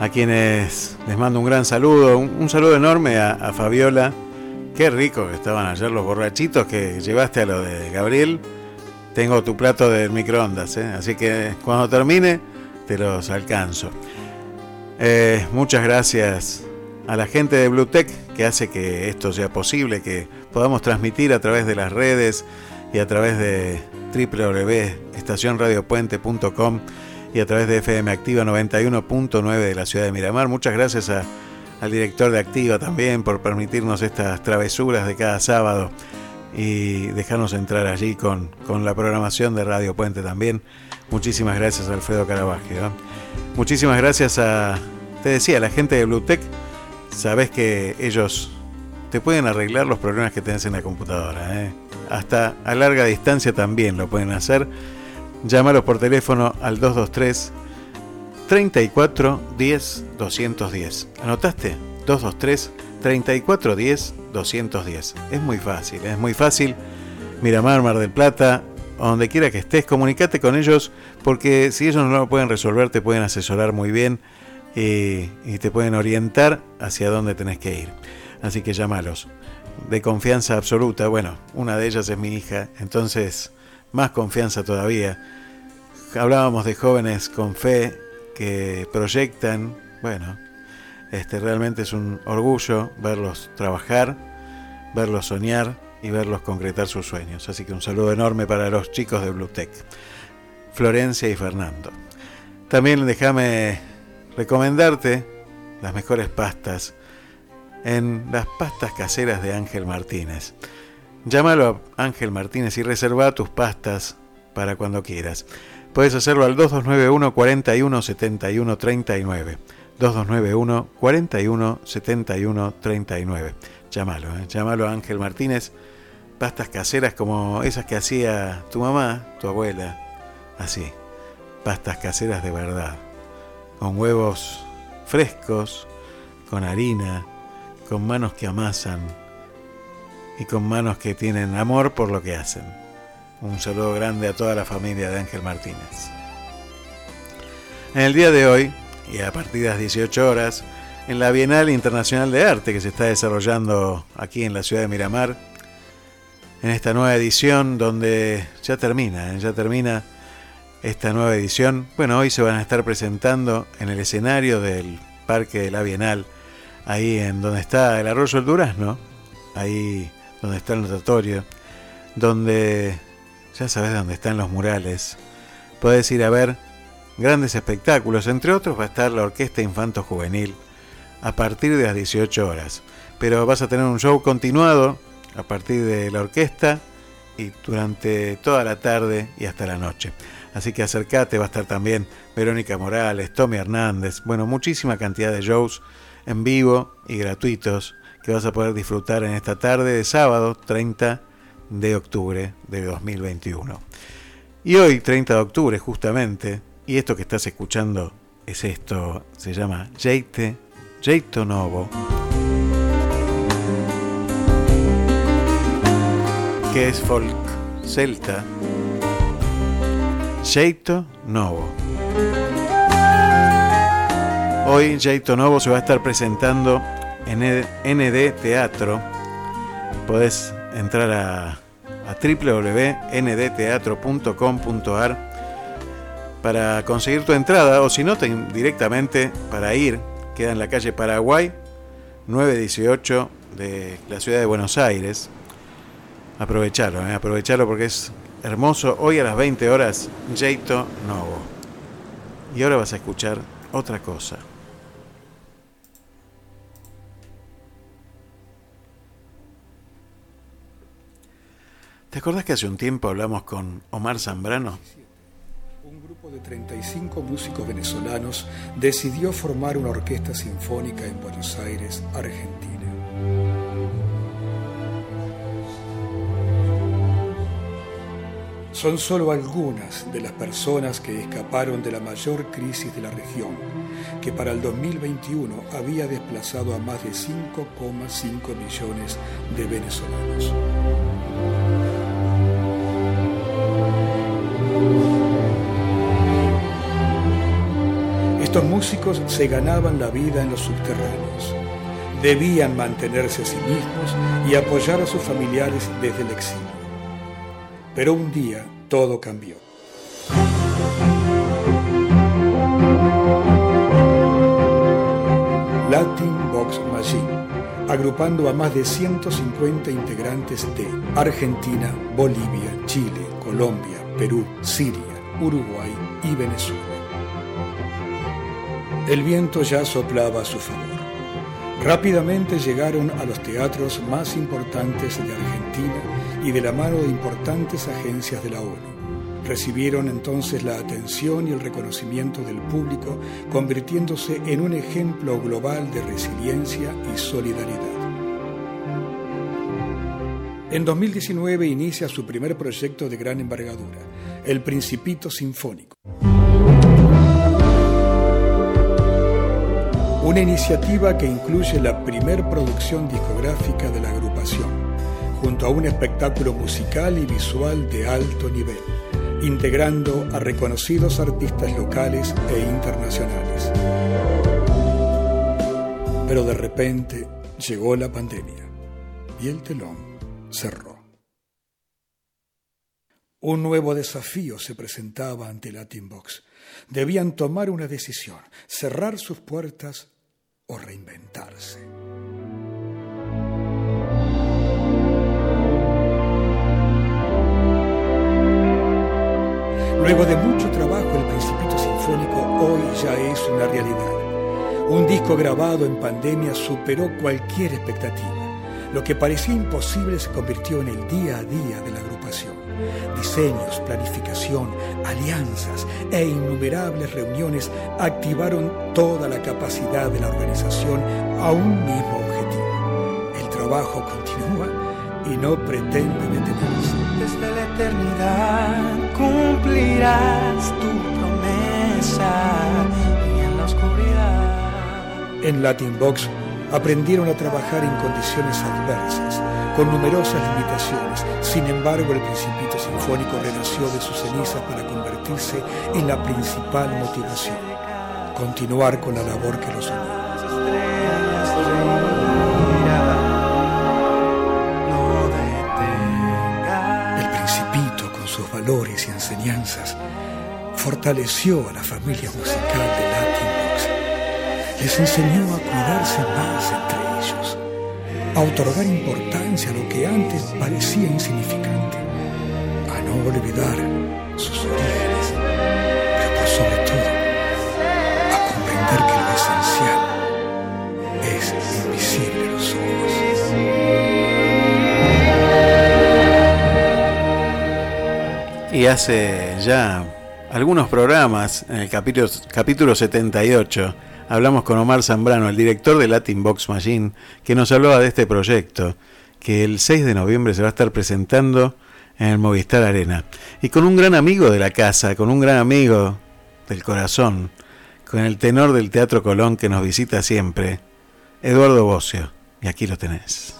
a quienes les mando un gran saludo, un, saludo enorme a, Fabiola, Qué rico que estaban ayer los borrachitos que llevaste a lo de Gabriel. Tengo tu plato de microondas, ¿eh? así que cuando termine te los alcanzo. Eh, muchas gracias a la gente de Bluetech que hace que esto sea posible, que podamos transmitir a través de las redes y a través de www.estacionradiopuente.com y a través de FM Activa 91.9 de la ciudad de Miramar. Muchas gracias a- al director de Activa también por permitirnos estas travesuras de cada sábado y dejarnos entrar allí con, con la programación de Radio Puente también. Muchísimas gracias Alfredo Caravaggio. ¿no? Muchísimas gracias a, te decía, a la gente de Bluetech. Sabes que ellos te pueden arreglar los problemas que tenés en la computadora. ¿eh? Hasta a larga distancia también lo pueden hacer. Llámalos por teléfono al 223 34 10 210. ¿Anotaste? 223 34 10 210. Es muy fácil, es muy fácil. Miramar, Mar del Plata, donde quiera que estés, comunicate con ellos porque si ellos no lo pueden resolver, te pueden asesorar muy bien y, y te pueden orientar hacia dónde tenés que ir. Así que llámalos. De confianza absoluta. Bueno, una de ellas es mi hija, entonces más confianza todavía. Hablábamos de jóvenes con fe que proyectan. Bueno, este realmente es un orgullo verlos trabajar, verlos soñar y verlos concretar sus sueños. Así que un saludo enorme para los chicos de Bluetech, Florencia y Fernando. También déjame recomendarte las mejores pastas en las pastas caseras de Ángel Martínez. Llámalo a Ángel Martínez y reserva tus pastas para cuando quieras. Puedes hacerlo al 2291 41 71 39. 2291 41 71 39. Llámalo, ¿eh? llámalo Ángel Martínez. Pastas caseras como esas que hacía tu mamá, tu abuela. Así. Pastas caseras de verdad. Con huevos frescos, con harina, con manos que amasan y con manos que tienen amor por lo que hacen. Un saludo grande a toda la familia de Ángel Martínez. En el día de hoy, y a partir de las 18 horas, en la Bienal Internacional de Arte que se está desarrollando aquí en la ciudad de Miramar, en esta nueva edición donde ya termina, ¿eh? ya termina esta nueva edición. Bueno, hoy se van a estar presentando en el escenario del Parque de la Bienal, ahí en donde está el Arroyo del Durazno, ahí donde está el notatorio, donde ya sabes dónde están los murales. Puedes ir a ver grandes espectáculos, entre otros va a estar la Orquesta Infanto Juvenil a partir de las 18 horas. Pero vas a tener un show continuado a partir de la orquesta y durante toda la tarde y hasta la noche. Así que acércate, va a estar también Verónica Morales, Tommy Hernández, bueno, muchísima cantidad de shows en vivo y gratuitos que vas a poder disfrutar en esta tarde de sábado 30 de octubre de 2021. Y hoy, 30 de octubre, justamente, y esto que estás escuchando es esto, se llama Jeite, Jeito Novo, que es folk celta, Jeito Novo. Hoy Jeito Novo se va a estar presentando en el ND Teatro. Podés entrar a, a www.ndteatro.com.ar para conseguir tu entrada o si no te- directamente para ir. Queda en la calle Paraguay 918 de la ciudad de Buenos Aires. Aprovechalo, eh, aprovechalo porque es hermoso. Hoy a las 20 horas, Jeito Novo. Y ahora vas a escuchar otra cosa. ¿Te acordás que hace un tiempo hablamos con Omar Zambrano? Un grupo de 35 músicos venezolanos decidió formar una orquesta sinfónica en Buenos Aires, Argentina. Son solo algunas de las personas que escaparon de la mayor crisis de la región, que para el 2021 había desplazado a más de 5,5 millones de venezolanos. Estos músicos se ganaban la vida en los subterráneos. Debían mantenerse a sí mismos y apoyar a sus familiares desde el exilio. Pero un día todo cambió. Latin Box Machine, agrupando a más de 150 integrantes de Argentina, Bolivia, Chile, Colombia, Perú, Siria, Uruguay y Venezuela. El viento ya soplaba a su favor. Rápidamente llegaron a los teatros más importantes de Argentina y de la mano de importantes agencias de la ONU. Recibieron entonces la atención y el reconocimiento del público, convirtiéndose en un ejemplo global de resiliencia y solidaridad. En 2019 inicia su primer proyecto de gran envergadura, el Principito Sinfónico. Una iniciativa que incluye la primer producción discográfica de la agrupación, junto a un espectáculo musical y visual de alto nivel integrando a reconocidos artistas locales e internacionales. Pero de repente llegó la pandemia y el telón cerró. Un nuevo desafío se presentaba ante Latin Box. Debían tomar una decisión, cerrar sus puertas o reinventarse. Luego de mucho trabajo, el Principito Sinfónico hoy ya es una realidad. Un disco grabado en pandemia superó cualquier expectativa. Lo que parecía imposible se convirtió en el día a día de la agrupación. Diseños, planificación, alianzas e innumerables reuniones activaron toda la capacidad de la organización a un mismo objetivo. El trabajo continúa y no pretende detenerse. Desde la eternidad cumplirás tu promesa y en la oscuridad. En Latin Box aprendieron a trabajar en condiciones adversas, con numerosas limitaciones. Sin embargo, el Principito Sinfónico renació de sus cenizas para convertirse en la principal motivación, continuar con la labor que los unió. El Principito, con sus valores y enseñanzas, fortaleció a la familia musical de Latin. Les enseñó a cuidarse más entre ellos, a otorgar importancia a lo que antes parecía insignificante, a no olvidar sus orígenes, pero por sobre todo, a comprender que lo esencial es invisible a los ojos. Y hace ya algunos programas, en el capítulo, capítulo 78, hablamos con Omar Zambrano, el director de Latin Box Machine, que nos hablaba de este proyecto, que el 6 de noviembre se va a estar presentando en el Movistar Arena. Y con un gran amigo de la casa, con un gran amigo del corazón, con el tenor del Teatro Colón que nos visita siempre, Eduardo Bocio. Y aquí lo tenés.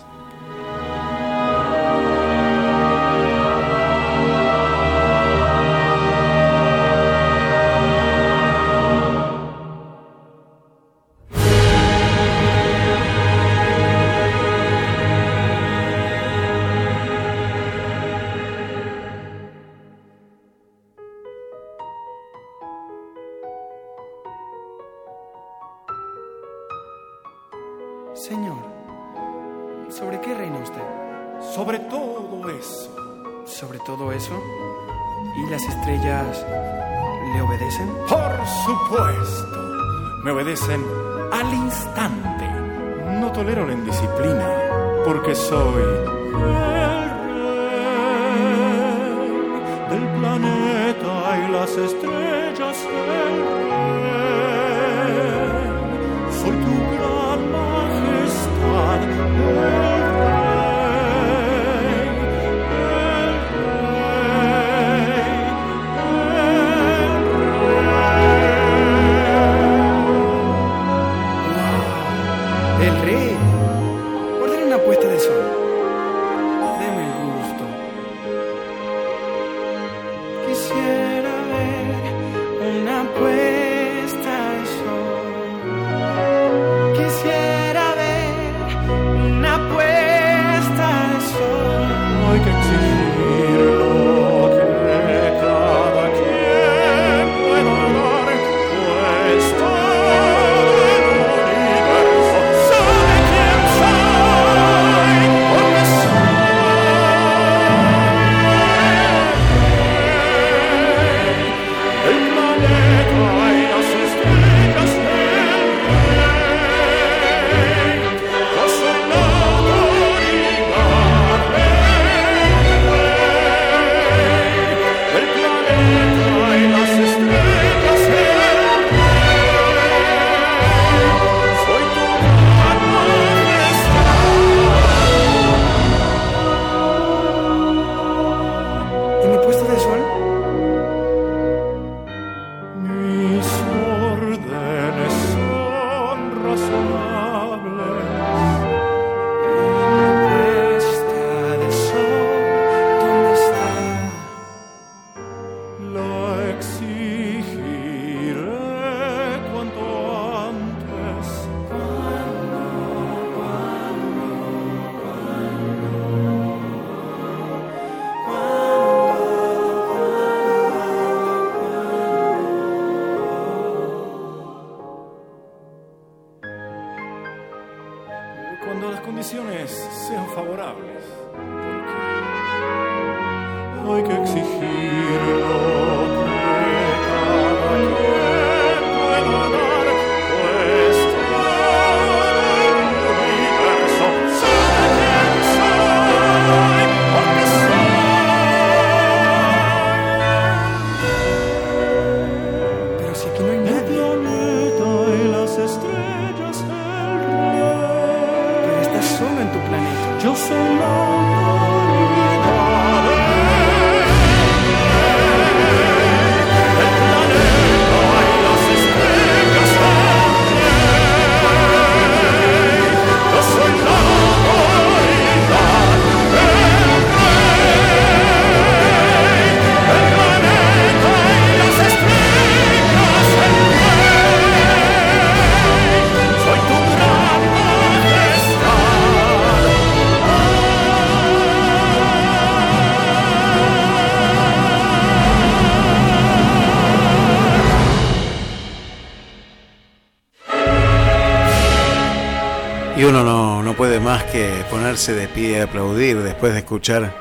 Ponerse de pie y aplaudir después de escuchar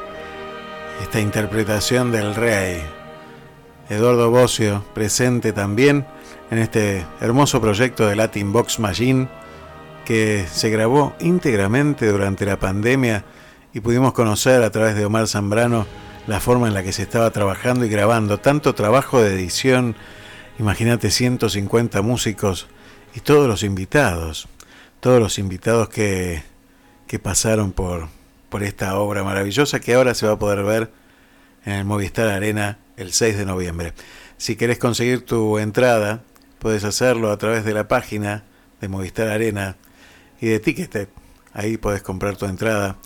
esta interpretación del rey. Eduardo Bocio, presente también en este hermoso proyecto de Latin Box Machine que se grabó íntegramente durante la pandemia y pudimos conocer a través de Omar Zambrano la forma en la que se estaba trabajando y grabando. Tanto trabajo de edición, imagínate 150 músicos y todos los invitados, todos los invitados que, que pasaron por, por esta obra maravillosa que ahora se va a poder ver en el Movistar Arena el 6 de noviembre. Si querés conseguir tu entrada, puedes hacerlo a través de la página de Movistar Arena y de Ticketed. Ahí podés comprar tu entrada.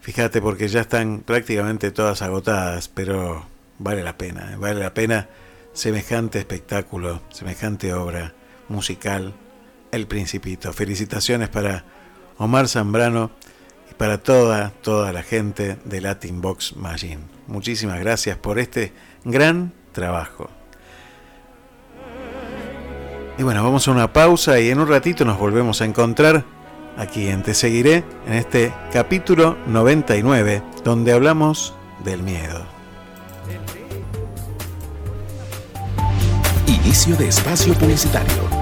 Fíjate porque ya están prácticamente todas agotadas, pero vale la pena, ¿eh? vale la pena semejante espectáculo, semejante obra musical, El Principito. Felicitaciones para Omar Zambrano y para toda, toda la gente de Latin Box Machine. Muchísimas gracias por este gran trabajo. Y bueno, vamos a una pausa y en un ratito nos volvemos a encontrar aquí en Te Seguiré, en este capítulo 99, donde hablamos del miedo. Inicio de espacio publicitario.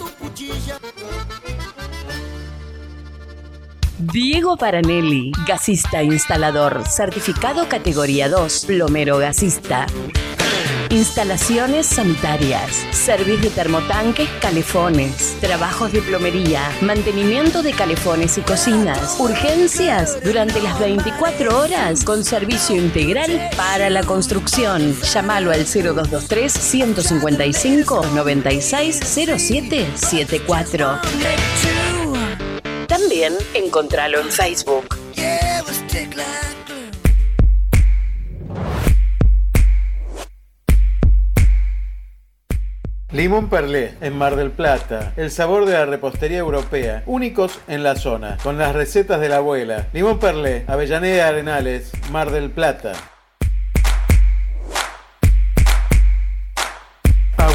Diego Paranelli, gasista instalador, certificado categoría 2, plomero gasista. Instalaciones sanitarias, servicio de termotanques, calefones, trabajos de plomería, mantenimiento de calefones y cocinas, urgencias durante las 24 horas con servicio integral para la construcción. Llámalo al 0223 155 96 0774. También encontralo en Facebook. Limón Perlé, en Mar del Plata. El sabor de la repostería europea, únicos en la zona, con las recetas de la abuela. Limón Perlé, Avellaneda Arenales, Mar del Plata.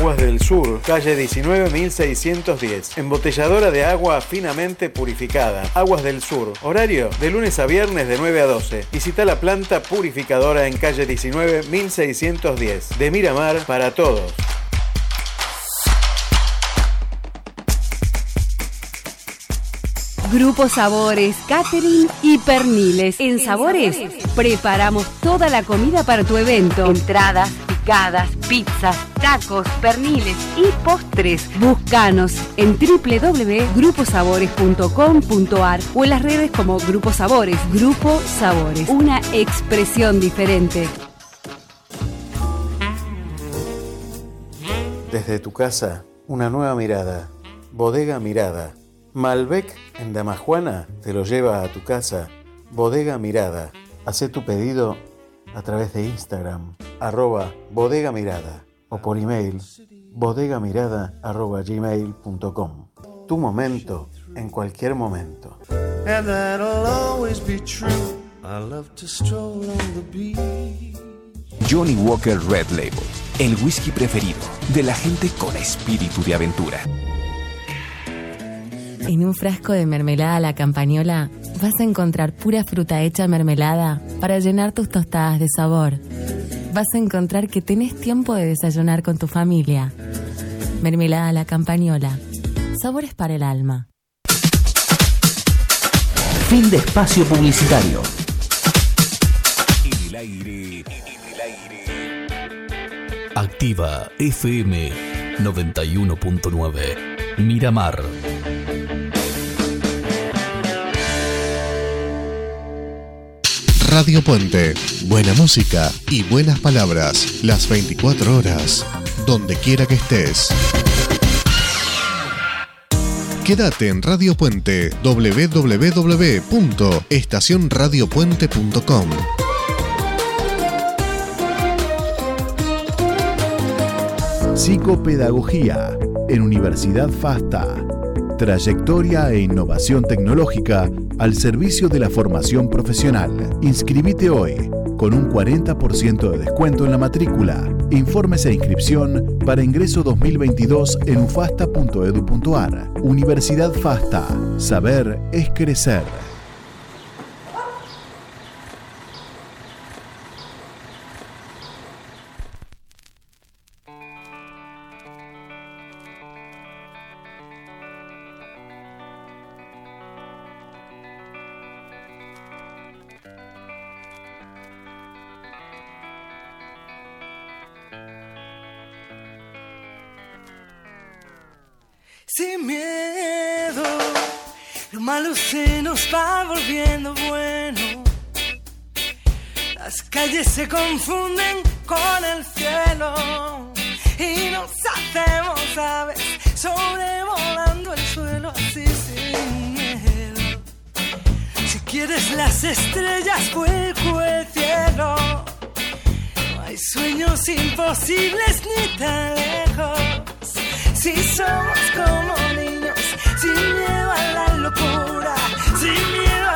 Aguas del Sur, calle 19610. Embotelladora de agua finamente purificada. Aguas del Sur. Horario de lunes a viernes de 9 a 12. Visita la planta purificadora en calle 19610. De Miramar para todos. Grupo Sabores, Catering y Perniles. En Sabores preparamos toda la comida para tu evento. Entradas, picadas, pizzas, tacos, perniles y postres. Búscanos en www.gruposabores.com.ar o en las redes como Grupo Sabores. Grupo Sabores, una expresión diferente. Desde tu casa, una nueva mirada. Bodega Mirada. Malbec en Damajuana te lo lleva a tu casa. Bodega Mirada. Haz tu pedido a través de Instagram, arroba bodega mirada o por email bodegamirada arroba gmail.com. Tu momento en cualquier momento. And that'll always be true. I love to stroll on the beach. Johnny Walker Red Label, el whisky preferido de la gente con espíritu de aventura. En un frasco de mermelada a la campañola vas a encontrar pura fruta hecha mermelada para llenar tus tostadas de sabor. Vas a encontrar que tenés tiempo de desayunar con tu familia. Mermelada a la campañola. Sabores para el alma. Fin de espacio publicitario. En el aire. En el aire. Activa FM 91.9. Miramar. Radio Puente. Buena música y buenas palabras. Las 24 horas. Donde quiera que estés. Quédate en Radio Puente. www.estacionradiopuente.com. Psicopedagogía en Universidad FASTA. Trayectoria e innovación tecnológica al servicio de la formación profesional. Inscribite hoy con un 40% de descuento en la matrícula. Informes e inscripción para ingreso 2022 en ufasta.edu.ar. Universidad FASTA. Saber es crecer. Se confunden con el cielo y nos hacemos aves sobrevolando el suelo así sin miedo. Si quieres las estrellas, vuelco el cielo. No hay sueños imposibles ni tan lejos. Si somos como niños, sin miedo a la locura, sin miedo a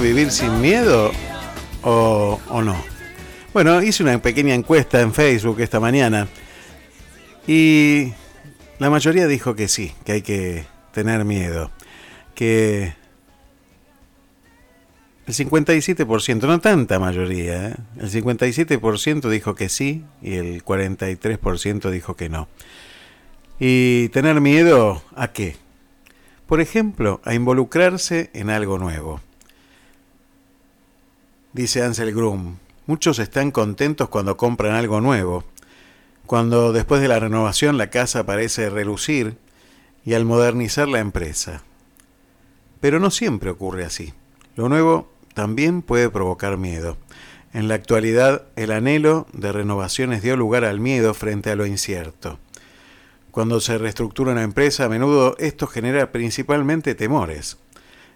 vivir sin miedo o, o no? Bueno, hice una pequeña encuesta en Facebook esta mañana y la mayoría dijo que sí, que hay que tener miedo, que el 57%, no tanta mayoría, ¿eh? el 57% dijo que sí y el 43% dijo que no. ¿Y tener miedo a qué? Por ejemplo, a involucrarse en algo nuevo. Dice Ansel Grum, muchos están contentos cuando compran algo nuevo, cuando después de la renovación la casa parece relucir y al modernizar la empresa. Pero no siempre ocurre así. Lo nuevo también puede provocar miedo. En la actualidad, el anhelo de renovaciones dio lugar al miedo frente a lo incierto. Cuando se reestructura una empresa, a menudo esto genera principalmente temores.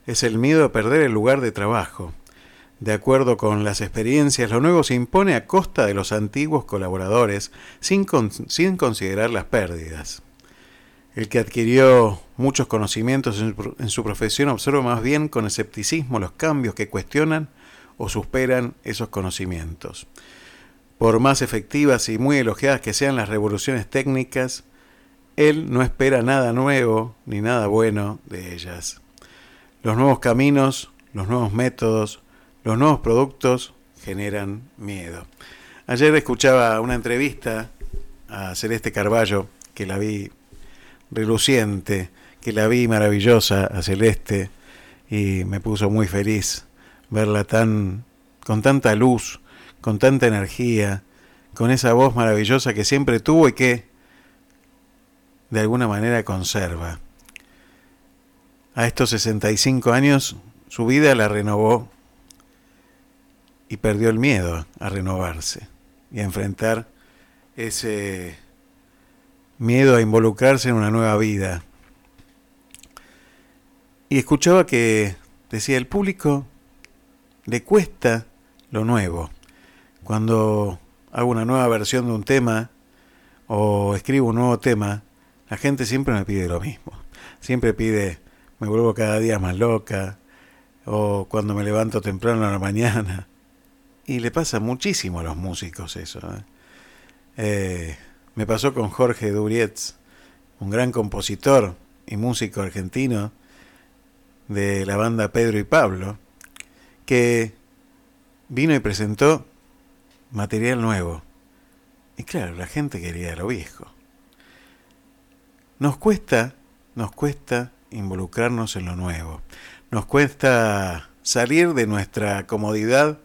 Es el miedo a perder el lugar de trabajo. De acuerdo con las experiencias, lo nuevo se impone a costa de los antiguos colaboradores sin, sin considerar las pérdidas. El que adquirió muchos conocimientos en en su profesión observa más bien con escepticismo los cambios que cuestionan o superan esos conocimientos. Por más efectivas y muy elogiadas que sean las revoluciones técnicas, él no espera nada nuevo ni nada bueno de ellas. Los nuevos caminos, los nuevos métodos, los nuevos productos generan miedo. Ayer escuchaba una entrevista a Celeste Carballo, que la vi reluciente, que la vi maravillosa a Celeste y me puso muy feliz verla tan con tanta luz, con tanta energía, con esa voz maravillosa que siempre tuvo y que de alguna manera conserva. A estos 65 años su vida la renovó y perdió el miedo a renovarse y a enfrentar ese miedo a involucrarse en una nueva vida. Y escuchaba que decía, el público le cuesta lo nuevo. Cuando hago una nueva versión de un tema o escribo un nuevo tema, la gente siempre me pide lo mismo. Siempre pide, me vuelvo cada día más loca, o cuando me levanto temprano a la mañana. Y le pasa muchísimo a los músicos eso. ¿eh? Eh, me pasó con Jorge Durietz, un gran compositor y músico argentino de la banda Pedro y Pablo, que vino y presentó material nuevo. Y claro, la gente quería lo viejo. Nos cuesta, nos cuesta involucrarnos en lo nuevo. Nos cuesta salir de nuestra comodidad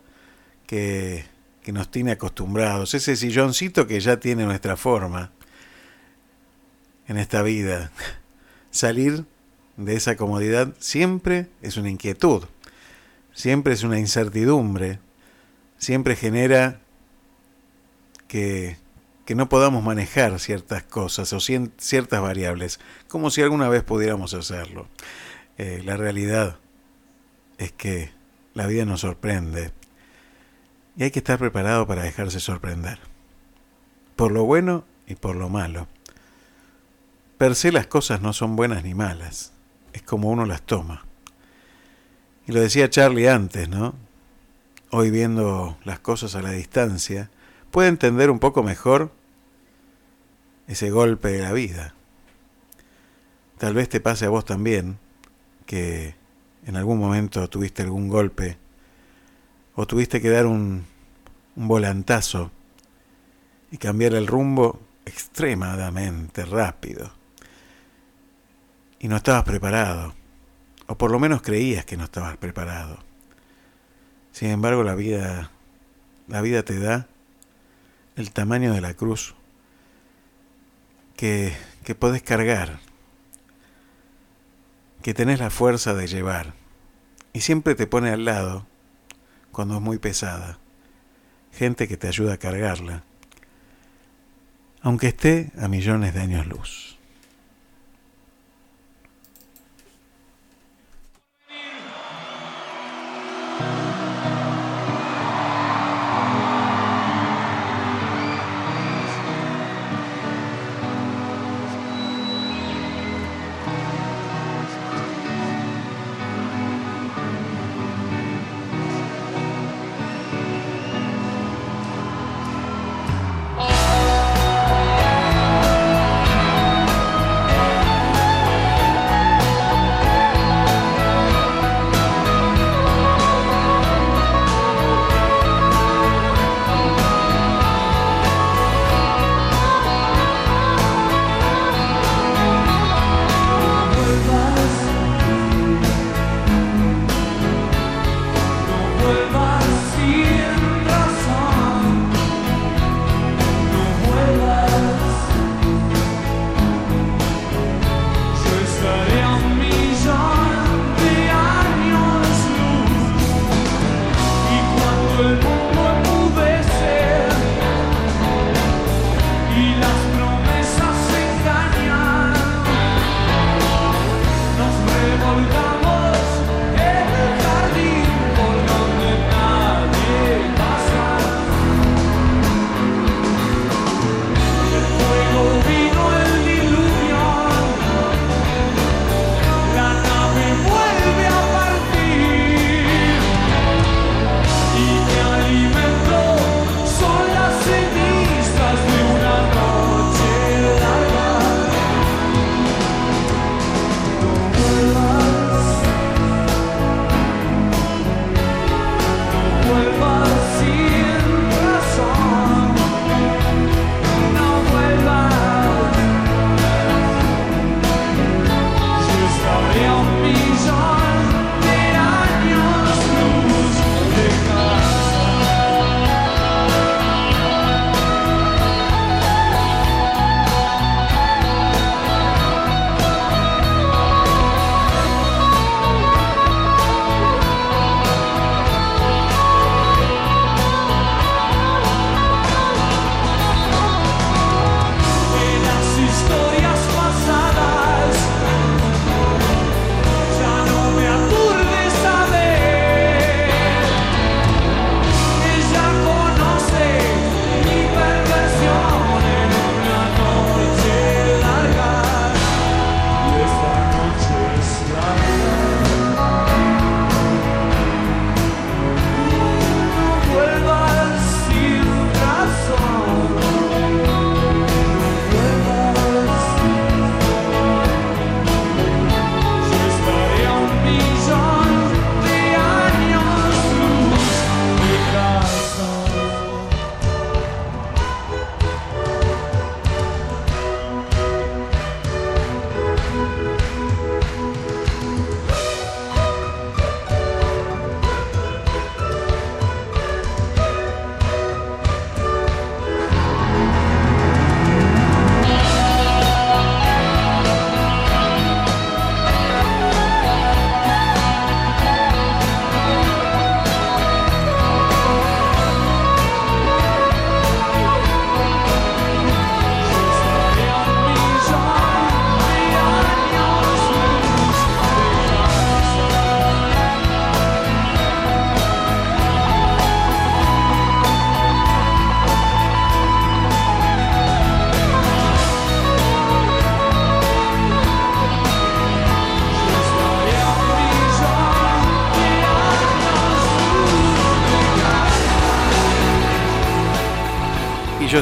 que, que nos tiene acostumbrados. Ese silloncito que ya tiene nuestra forma en esta vida. (laughs) Salir de esa comodidad siempre es una inquietud, siempre es una incertidumbre, siempre genera que, que no podamos manejar ciertas cosas o ciertas variables, como si alguna vez pudiéramos hacerlo. Eh, la realidad es que la vida nos sorprende y hay que estar preparado para dejarse sorprender, por lo bueno y por lo malo. Per se las cosas no son buenas ni malas, es como uno las toma. Y lo decía Charlie antes, ¿no? Hoy viendo las cosas a la distancia, puede entender un poco mejor ese golpe de la vida. Tal vez te pase a vos también que en algún momento tuviste algún golpe o tuviste que dar un, volantazo y cambiar el rumbo extremadamente rápido. Y no estabas preparado, o por lo menos creías que no estabas preparado. Sin embargo, la vida la vida te da el tamaño de la cruz que, que podés cargar, que tenés la fuerza de llevar, y siempre te pone al lado, cuando es muy pesada, gente que te ayuda a cargarla, aunque esté a millones de años luz.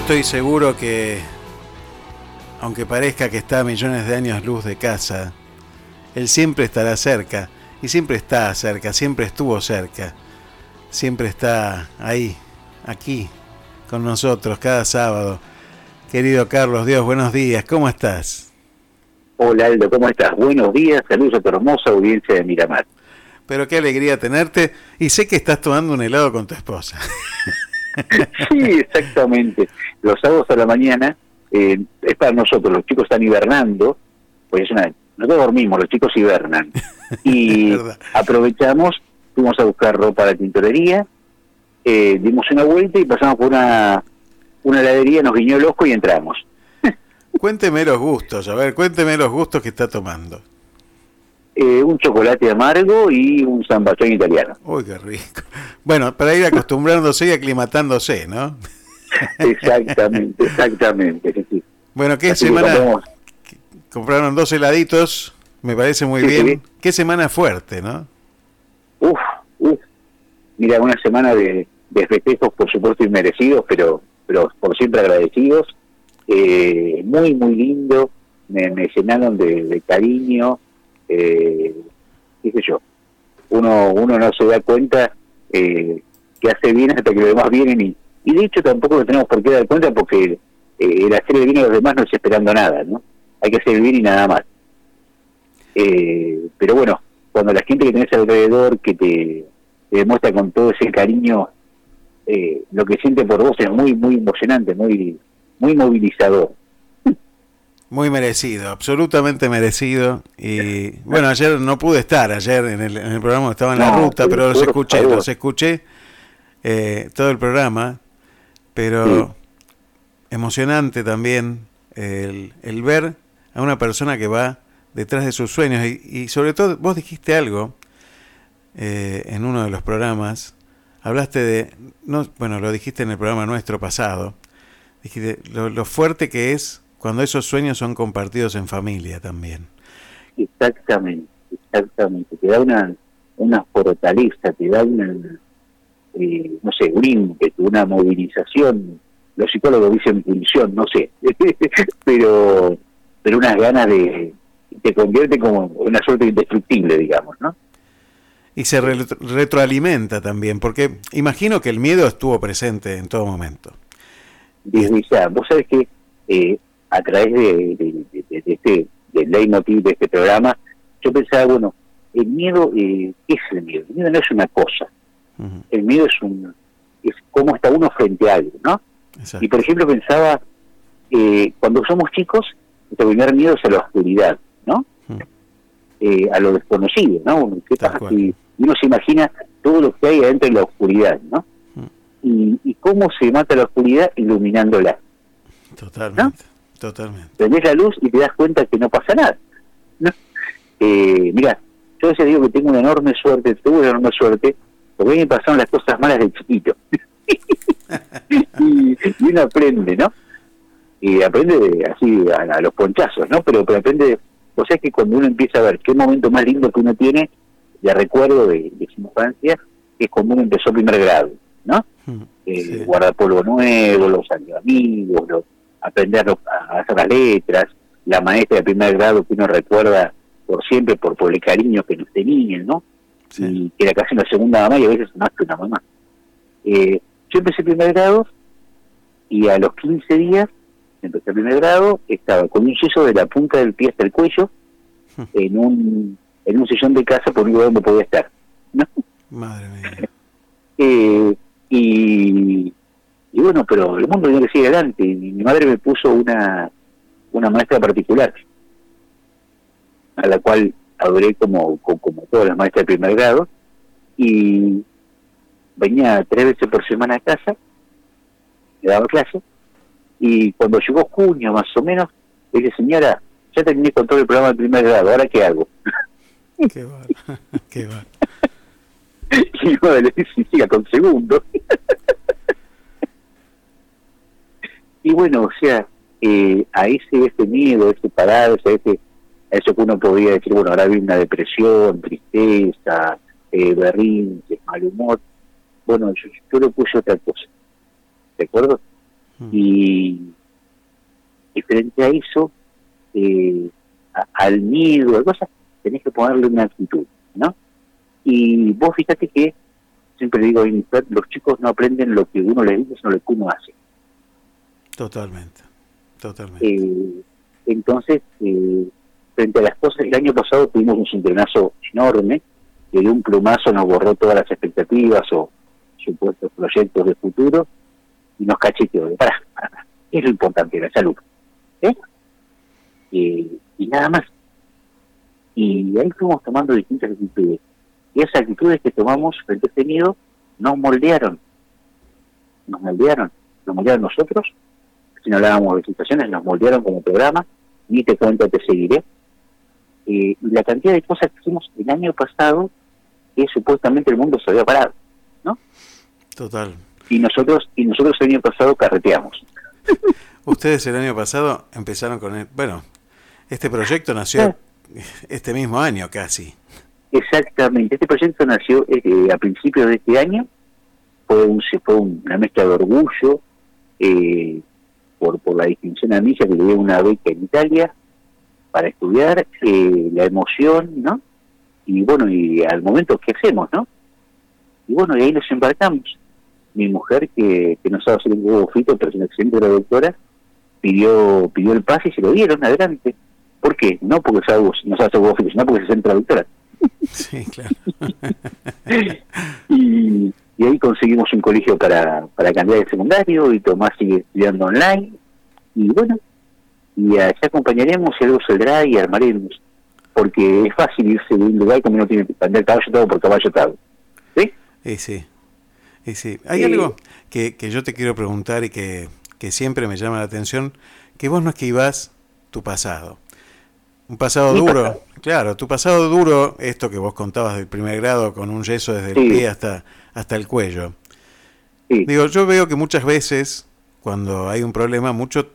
Estoy seguro que, aunque parezca que está a millones de años luz de casa, Él siempre estará cerca, y siempre está cerca, siempre estuvo cerca, siempre está ahí, aquí, con nosotros, cada sábado. Querido Carlos, Dios, buenos días, ¿cómo estás? Hola Aldo, ¿cómo estás? Buenos días, saludos a tu hermosa audiencia de Miramar. Pero qué alegría tenerte, y sé que estás tomando un helado con tu esposa. (laughs) Sí, exactamente. Los sábados a la mañana eh, es para nosotros, los chicos están hibernando, pues es una, nosotros dormimos, los chicos hibernan. (laughs) Y aprovechamos, fuimos a buscar ropa a la tintorería, eh, dimos una vuelta y pasamos por una, una heladería, nos guiñó el ojo y entramos. (laughs) Cuénteme los gustos, a ver, cuénteme los gustos que está tomando. Eh, un chocolate amargo y un zambachón italiano. Uy, qué rico. Bueno, para ir acostumbrándose y aclimatándose, ¿no? Exactamente, exactamente. sí. Bueno, ¿qué Así semana? Compraron dos heladitos, me parece muy Sí, bien. sí. Qué semana fuerte, ¿no? Uf, uf. Mira, una semana de, de festejos, por supuesto, inmerecidos, pero, pero por siempre agradecidos. Eh, muy, muy lindo. Me, me llenaron de, de cariño. Eh, qué sé yo. Uno, uno no se da cuenta eh, que hace bien hasta que los demás vienen y, y de hecho tampoco nos tenemos por qué dar cuenta porque eh, el hacer el bien a los demás no es esperando nada, ¿no? Hay que hacer el bien y nada más. Eh, pero bueno, cuando la gente que tenés alrededor que te, te demuestra con todo ese cariño eh, lo que siente por vos es muy muy emocionante, muy muy movilizador. Muy merecido, absolutamente merecido. Y bueno, ayer no pude estar, ayer en el, en el programa estaba en la ruta, pero los escuché, los escuché eh, todo el programa, pero emocionante también el, el ver a una persona que va detrás de sus sueños y, y sobre todo vos dijiste algo eh, en uno de los programas, hablaste de, no, bueno, lo dijiste en el programa nuestro pasado, dijiste lo, lo fuerte que es cuando esos sueños son compartidos en familia también. Exactamente, exactamente. Te da una, una fortaleza, te da una, eh, no sé, un ímpetu, una movilización. Los psicólogos dicen pulsión, no sé, (laughs) pero pero unas ganas de te convierte como una suerte de indestructible, digamos, ¿no? Y se re- retroalimenta también, porque imagino que el miedo estuvo presente en todo momento. desde ya. Vos sabés que eh, a través de, de- de- de- de este del leitmotiv de este programa, yo pensaba, bueno, el miedo, eh, ¿qué es el miedo? El miedo no es una cosa. El miedo es un es cómo está uno frente a algo, ¿no? Y por ejemplo pensaba, eh, cuando somos chicos, nuestro primer miedo es a la oscuridad, ¿no? Eh, a lo desconocido, ¿no? Uno, ¿Qué pasa si- uno se imagina todo lo que hay adentro de la oscuridad, ¿no? Y, y cómo se mata la oscuridad iluminándola. Totalmente, totalmente. Prendés la luz y te das cuenta que no pasa nada. ¿no? Eh, mira, yo a veces digo que tengo una enorme suerte, tuve una enorme suerte, porque a mí me pasaron las cosas malas de chiquito. (laughs) y, y uno aprende, ¿no? Y aprende de- así a, a los ponchazos, ¿no? Pero, pero aprende, o sea que cuando uno empieza a ver qué momento más lindo que uno tiene, de recuerdo de, de su infancia, es cuando uno empezó primer grado, ¿no? Eh, Guardapolvo nuevo, los amigos, los, aprender a hacer las letras, la maestra de primer grado que uno recuerda por siempre por, por el cariño que nos tenían, ¿no? Y que era casi una segunda mamá y a veces más que una mamá. Eh, yo empecé primer grado y a los 15 días, empecé primer grado, estaba con un yeso de la punta del pie hasta el cuello (laughs) en un en un sillón de casa por un lugar donde podía estar. ¿no? Madre mía. (laughs) Eh, y, y bueno, pero el mundo tenía que seguir adelante. Y mi madre me puso una, una maestra particular, a la cual adoré como, como, como todas las maestras de primer grado, y venía tres veces por semana a casa, me daba clase, y cuando llegó junio más o menos, le dije, señora, ya terminé con todo el programa de primer grado, ¿ahora qué hago? (laughs) Qué va, (laughs) qué va. (laughs) y yo le dije, siga con segundo. y bueno, o sea, eh, a ese, ese miedo, ese pararse, a, ese, a eso que uno podía decir, bueno, ahora viene una depresión, tristeza, eh, berrinches, mal humor. Bueno, yo, yo le puse otra cosa. ¿De acuerdo? Y, y frente a eso, eh, a- al miedo, a cosas, tenés que ponerle una actitud, ¿no? Y vos fíjate que, siempre digo, los chicos no aprenden lo que uno les dice, sino lo que uno hace. Totalmente. Totalmente. Eh, entonces, eh, frente a las cosas, el año pasado tuvimos un cincronazo enorme, que de un plumazo nos borró todas las expectativas o supuestos proyectos de futuro y nos cacheteó de, pará, pará, es lo importante, la salud. ¿eh? Eh, y nada más. Y ahí fuimos tomando distintas actitudes. Y esas actitudes que tomamos frente a este miedo nos moldearon. Nos moldearon. Nos moldearon nosotros si no hablábamos de situaciones, nos moldearon como programa, ni te cuento, te seguiré. Eh, y la cantidad de cosas que hicimos el año pasado, que supuestamente el mundo se había parado, ¿no? Total. Y nosotros, y nosotros el año pasado carreteamos. Ustedes el año pasado empezaron con el, bueno, este proyecto nació este mismo año casi. Exactamente, este proyecto nació eh, a principios de este año, fue, un, fue una mezcla de orgullo, eh, por, por la distinción a mí, ya que le dio una beca en Italia para estudiar, eh, la emoción, ¿no? Y bueno, y al momento, ¿qué hacemos, no? Y bueno, y ahí nos embarcamos. Mi mujer, que, que no sabe hacer un huevo frito, pero es una excelente traductora, pidió pidió el pase y se lo dieron adelante. ¿Por qué? No porque sabe, no sabe hacer huevo frito, sino porque se hace traductora. (laughs) Sí, claro. (laughs) y, y ahí conseguimos un colegio para, para cambiar de secundario y Tomás sigue estudiando online y bueno y allá acompañaremos y algo saldrá y armaremos porque es fácil irse de un lugar como no tiene que cambiar caballo todo por caballo atado ¿sí? Sí, sí. Hay Eh, algo que, que yo te quiero preguntar y que, que siempre me llama la atención, que vos no esquivás tu pasado. Un pasado duro, pasado. claro, tu pasado duro, esto que vos contabas del primer grado con un yeso desde el pie hasta, hasta el cuello. Digo, yo veo que muchas veces, cuando hay un problema, muchos eh,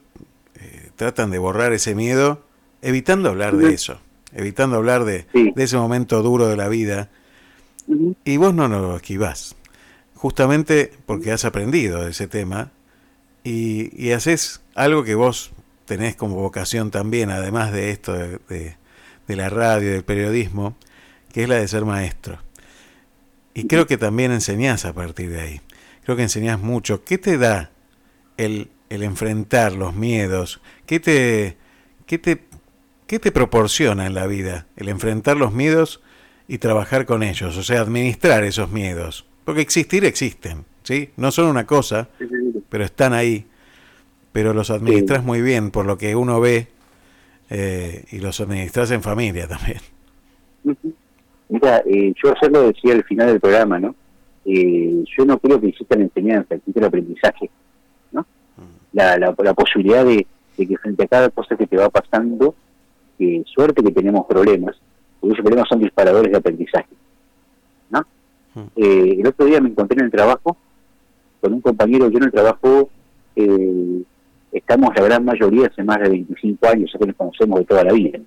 tratan de borrar ese miedo, evitando hablar de eso, evitando hablar de, de ese momento duro de la vida. Y vos no lo esquivás, justamente porque has aprendido de ese tema y, y haces algo que vos tenés como vocación también, además de esto de, de- de la radio, del periodismo, que es la de ser maestro. Y creo que también enseñás a partir de ahí. Creo que enseñás mucho. ¿Qué te da el, el enfrentar los miedos? ¿Qué te, qué, te, ¿Qué te proporciona en la vida el enfrentar los miedos y trabajar con ellos? O sea, administrar esos miedos. Porque existir existen, ¿sí? No son una cosa, pero están ahí. Pero los administras muy bien por lo que uno ve eh, y los administras en familia también. Mira, eh, yo ayer lo decía al final del programa, ¿no? Eh, yo no creo que exista la enseñanza, existe el aprendizaje. La, la, la posibilidad de, de que frente a cada cosa que te va pasando, que suerte que tenemos problemas, porque esos problemas son disparadores de aprendizaje, ¿no? Eh, el otro día me encontré en el trabajo con un compañero, yo en el trabajo eh, estamos la gran mayoría hace más de 25 años, ya que nos conocemos de toda la vida.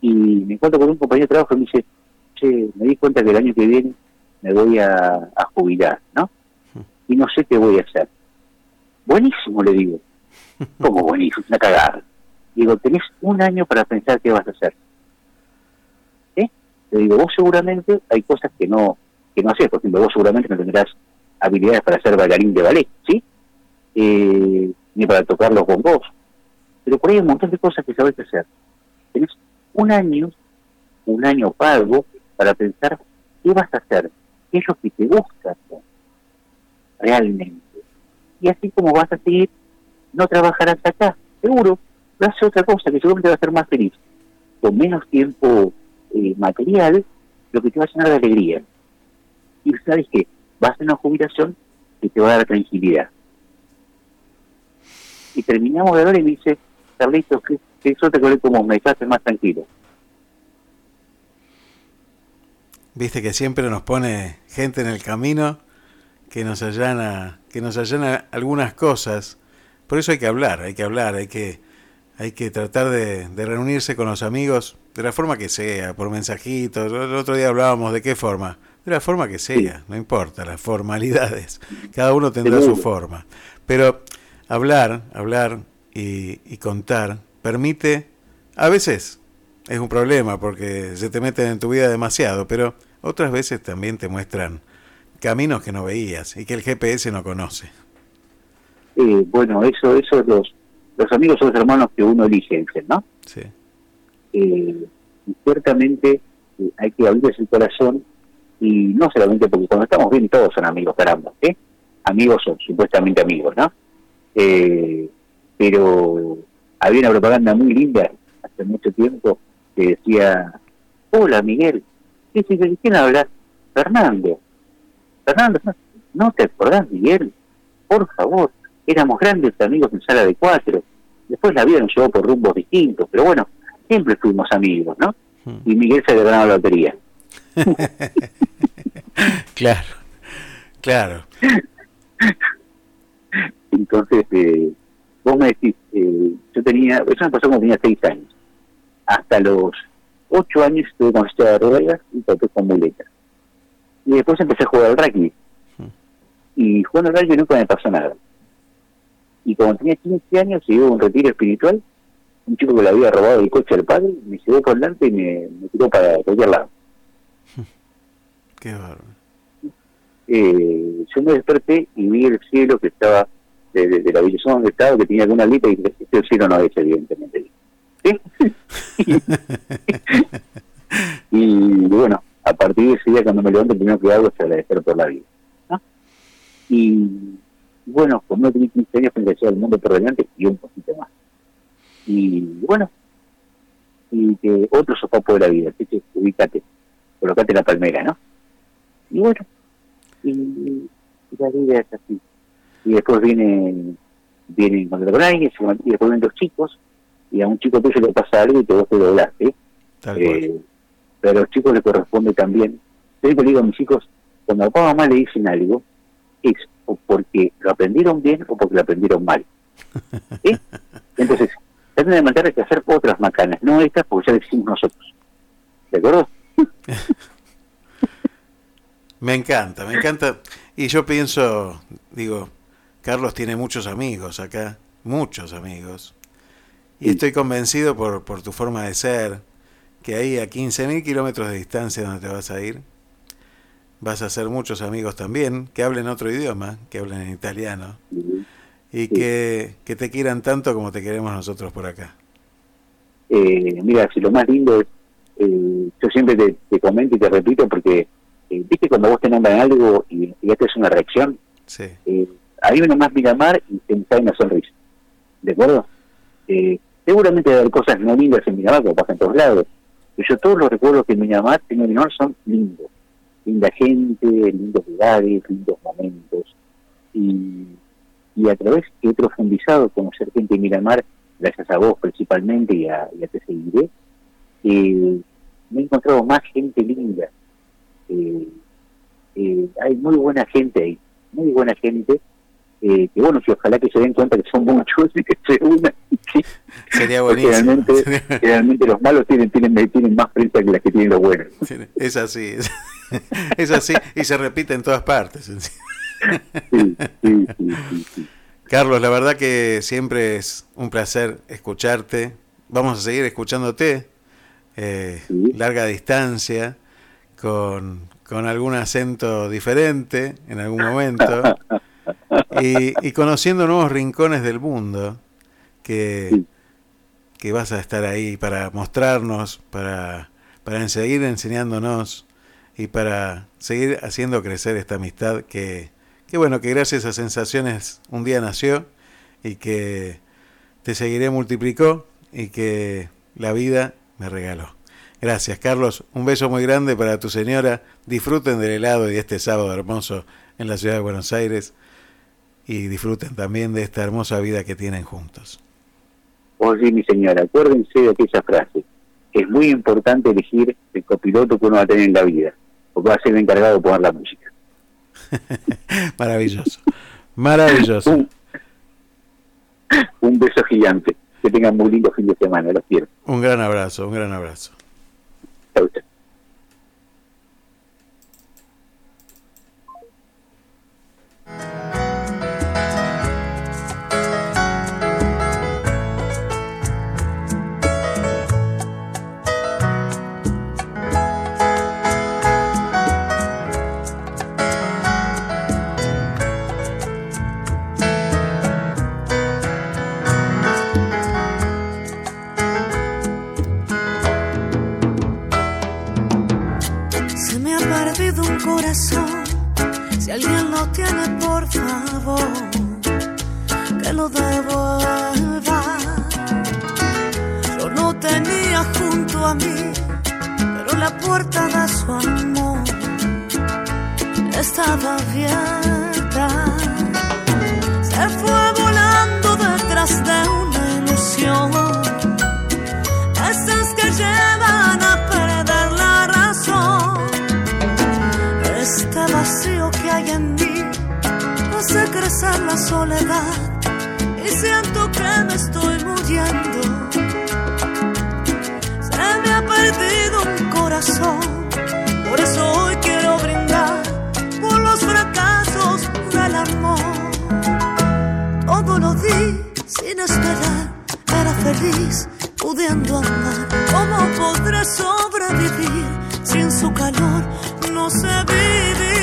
Y me encuentro con un compañero de trabajo y me dice, che, me di cuenta que el año que viene me voy a, a jubilar, ¿no? Y no sé qué voy a hacer. Buenísimo, le digo. (laughs) ¿Cómo buenísimo? Una cagada. Digo, tenés un año para pensar qué vas a hacer. ¿Eh? Le digo, vos seguramente hay cosas que no que no haces. Por ejemplo, vos seguramente no tendrás habilidades para ser bailarín de ballet, ¿sí? Eh, ni para tocar los bombos. Pero por ahí hay un montón de cosas que sabes hacer. Tenés un año, un año pago, para pensar qué vas a hacer, qué es lo que te gusta hacer realmente. Y así como vas a seguir, no trabajarás acá, seguro, vas a hacer otra cosa que seguramente te va a hacer más feliz. Con menos tiempo eh, material, lo que te va a llenar de alegría. Y sabes que vas a una jubilación que te va a dar tranquilidad. Y terminamos de hablar y me dice, Carlitos, que, que eso te colé como me dejaste más tranquilo. Viste que siempre nos pone gente en el camino que nos allana, que nos allana algunas cosas. Por eso hay que hablar, hay que hablar, hay que, hay que tratar de, de reunirse con los amigos de la forma que sea, por mensajitos. El otro día hablábamos de qué forma. De la forma que sea, no importa, las formalidades. Cada uno tendrá su forma. Pero hablar, hablar y, y contar permite, a veces es un problema porque se te meten en tu vida demasiado, pero otras veces también te muestran caminos que no veías y que el GPS no conoce. Eh, bueno, eso, eso los, los amigos son los hermanos que uno elige, ¿no? Sí. Eh, y ciertamente eh, hay que abrirse el corazón y no solamente porque cuando estamos bien todos son amigos, caramba, ¿eh? Amigos son supuestamente amigos, ¿no? Eh, pero había una propaganda muy linda hace mucho tiempo que decía, hola Miguel, ¿qué sí, ¿de quién hablas? Fernando. Fernando, ¿no te acordás Miguel? Por favor, éramos grandes amigos en sala de cuatro. Después la vida nos llevó por rumbos distintos, pero bueno, siempre fuimos amigos, ¿no? Y Miguel se le ganó la lotería. (laughs) Claro, claro. Entonces, eh, vos me decís, eh, yo tenía, eso me pasó cuando tenía seis años. Hasta los ocho años estuve con silla de ruedas y toqué con muletas. Y después empecé a jugar al rugby. Y jugando al rugby nunca me pasó nada. Y cuando tenía 15 años, se dio un retiro espiritual. Un chico que le había robado el coche al padre, me llevó por delante y me, me tiró para cualquier lado. (laughs) Qué bárbaro. eh, yo me desperté y vi el cielo que estaba de, de- de la habitación donde estaba, que tenía alguna lita y dije, este cielo no es evidentemente. (laughs) (laughs) ¿Sí? y bueno, a partir de ese día cuando me levanto, lo primero que hago es agradecer por la vida. ¿no? Y bueno, como no tenía 15 años, pensé el mundo por delante y un poquito más. Y bueno, y que otro sopapo de la vida, que te ubicate, colocate la palmera, ¿no? Y bueno, y, y la vida es así. Y después viene, viene con se- y después vienen los chicos, y a un chico tuyo le pasa algo y te vos te doblás, ¿sí? Eh, pero a los chicos les corresponde también. Yo siempre le digo a mis hijos, cuando a papá o mamá le dicen algo, es o porque lo aprendieron bien o porque lo aprendieron mal. (laughs) ¿Sí? Entonces, traten de mantener que hacer otras macanas, no estas porque ya le decimos nosotros. ¿De acuerdo? (laughs) Me encanta, me encanta. Y yo pienso, digo, Carlos tiene muchos amigos acá, muchos amigos. Y estoy convencido por, por tu forma de ser, que ahí a 15.000 kilómetros de distancia donde te vas a ir, vas a hacer muchos amigos también, que hablen otro idioma, que hablen en italiano, y que, que te quieran tanto como te queremos nosotros por acá. Eh, mira, si lo más lindo es, eh, yo siempre te, te comento y te repito porque, eh, viste cuando vos te nombran algo y, y esta es una reacción, Sí. eh, a mí nomás Miramar y te cae una sonrisa, ¿de acuerdo? Seguramente va a haber cosas no lindas en Miramar, como pasa en todos lados, yo todos los recuerdos que en Miramar tengo en Miramar son lindos, linda gente, lindos lugares, lindos momentos, y, y a través que he profundizado conocer gente en Miramar, gracias a vos principalmente y a, y a Te Seguiré, me he encontrado más gente linda. Eh, eh, hay muy buena gente ahí, muy buena gente, eh, que bueno, que ojalá que se den cuenta que son muchos y que se unan. ¿sí? Sería buenísimo. Realmente, (laughs) realmente los malos tienen, tienen, tienen más prensa que las que tienen los buenos. Es así, es, (laughs) es así, y se repite en todas partes. Carlos, la verdad que siempre es un placer escucharte. Vamos a seguir escuchándote. eh, Larga distancia, con, con algún acento diferente en algún momento. (laughs) (laughs) Y, y conociendo nuevos rincones del mundo que, que vas a estar ahí para mostrarnos, para, para seguir enseñándonos y para seguir haciendo crecer esta amistad que, que bueno, que gracias a sensaciones un día nació y que te seguiré multiplicó y que la vida me regaló. Gracias, Carlos. Un beso muy grande para tu señora. Disfruten del helado y de este sábado hermoso en la ciudad de Buenos Aires y disfruten también de esta hermosa vida que tienen juntos. Oye, mi señora, acuérdense de aquella frase. Es muy importante elegir el copiloto que uno va a tener en la vida, porque va a ser el encargado de poner la música. (laughs) Maravilloso. Maravilloso. Un, un beso gigante. Que tengan muy lindo fin de semana, los quiero. Un gran abrazo, un gran abrazo. Chau. perdido favor, que lo devuelva. Yo lo tenía junto a mí, pero la puerta de su amor estaba abierta. Se fue volando detrás de una ilusión. Esas que llevan a perder la razón. Este vacío que hay en mí hace crecer la soledad y siento que me estoy muriendo. Se me ha perdido un corazón, por eso hoy quiero brindar por los fracasos del amor. Todo lo di sin esperar, era feliz pudiendo amar. ¿Cómo podré sobrevivir sin su calor? No sé vivir.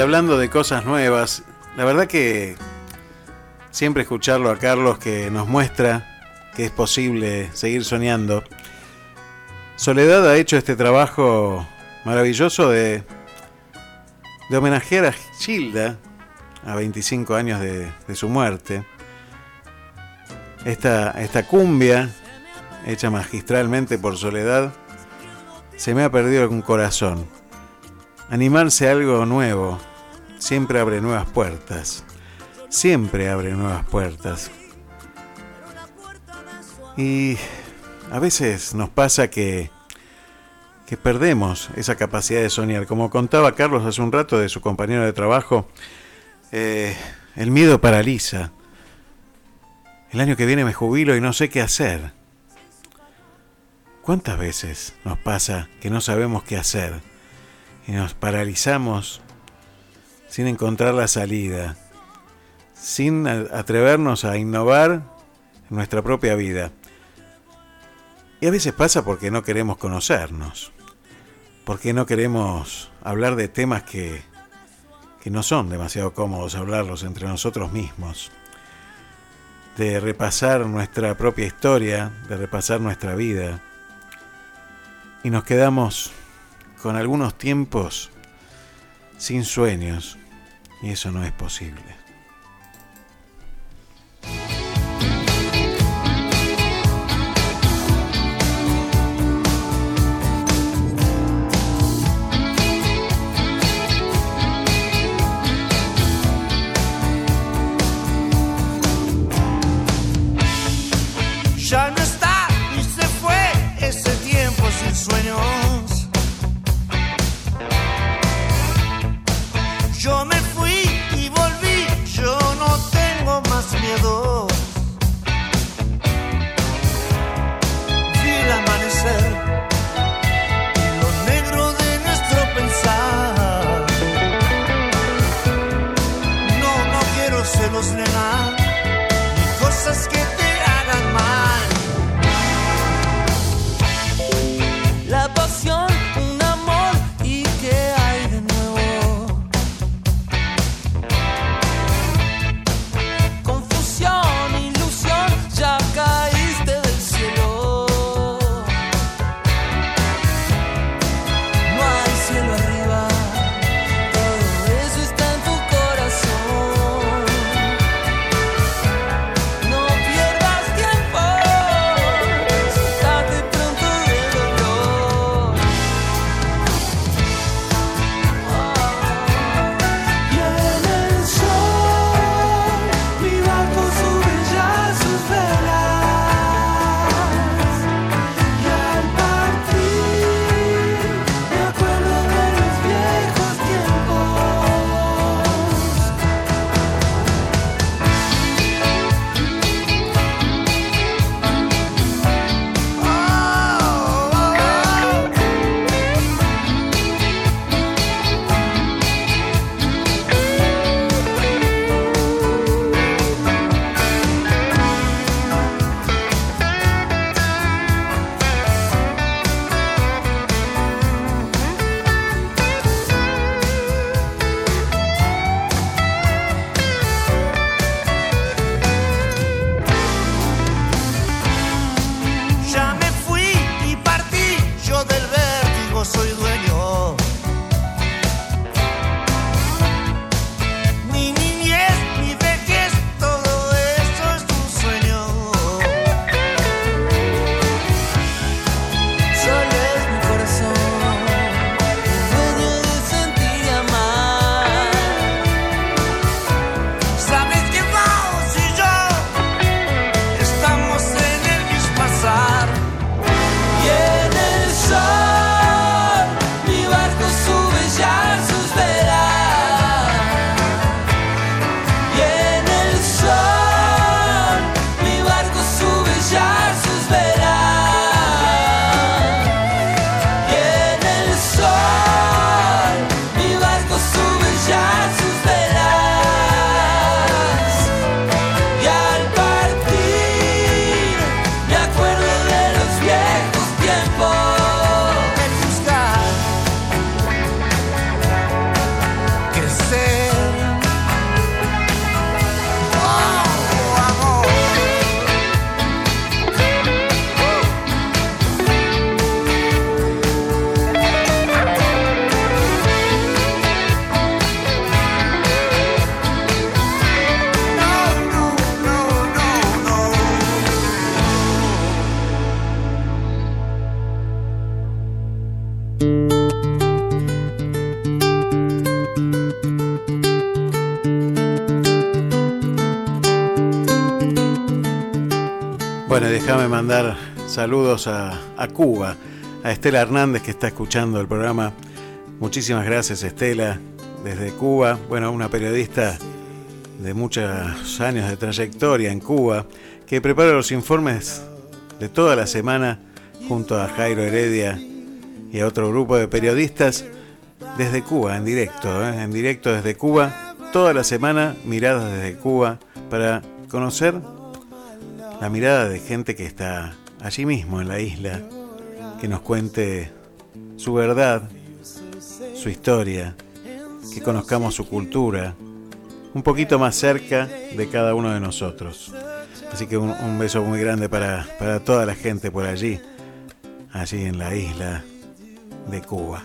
Hablando de cosas nuevas, la verdad que siempre escucharlo a Carlos que nos muestra que es posible seguir soñando. Soledad ha hecho este trabajo maravilloso de, homenajear a Gilda a 25 años de, su muerte. Esta, esta cumbia, hecha magistralmente por Soledad, se me ha perdido un corazón. Animarse a algo nuevo siempre abre nuevas puertas. Siempre abre nuevas puertas. Y a veces nos pasa que, que perdemos esa capacidad de soñar. Como contaba Carlos hace un rato de su compañero de trabajo, eh, el miedo paraliza. El año que viene me jubilo y no sé qué hacer. ¿Cuántas veces nos pasa que no sabemos qué hacer y nos paralizamos sin encontrar la salida, sin atrevernos a innovar en nuestra propia vida? Y a veces pasa porque no queremos conocernos, porque no queremos hablar de temas que, que no son demasiado cómodos hablarlos entre nosotros mismos, de repasar nuestra propia historia, de repasar nuestra vida, y nos quedamos con algunos tiempos sin sueños, y eso no es posible. Ya no está y se fue ese tiempo sin sueños. Yo tengo déjame mandar saludos a, Cuba, a Estela Hernández que está escuchando el programa. Muchísimas gracias Estela, desde Cuba. Bueno, una periodista de muchos años de trayectoria en Cuba, que prepara los informes de toda la semana junto a Jairo Heredia y a otro grupo de periodistas desde Cuba, en directo, ¿eh? en directo desde Cuba, toda la semana miradas desde Cuba para conocer la mirada de gente que está allí mismo en la isla, que nos cuente su verdad, su historia, que conozcamos su cultura, un poquito más cerca de cada uno de nosotros. Así que un, beso muy grande para, para toda la gente por allí, allí en la isla de Cuba.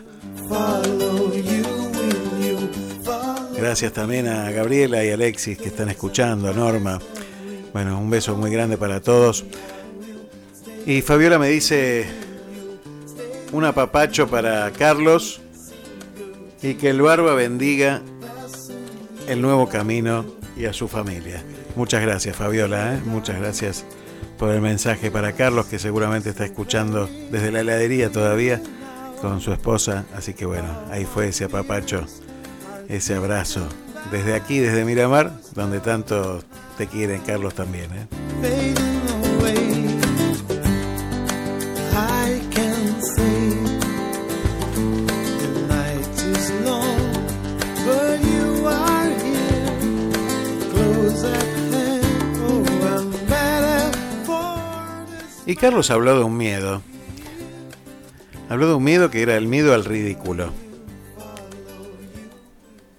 Gracias también a Gabriela y Alexis que están escuchando, a Norma. Bueno, un beso muy grande para todos. Y Fabiola me dice un apapacho para Carlos y que el barba bendiga el nuevo camino y a su familia. Muchas gracias Fabiola, ¿eh? muchas gracias por el mensaje para Carlos que seguramente está escuchando desde la heladería todavía con su esposa. Así que bueno, ahí fue ese apapacho, ese abrazo. Desde aquí, desde Miramar, donde tanto te quieren Carlos también. ¿eh? Y Carlos habló de un miedo. Habló de un miedo que era el miedo al ridículo.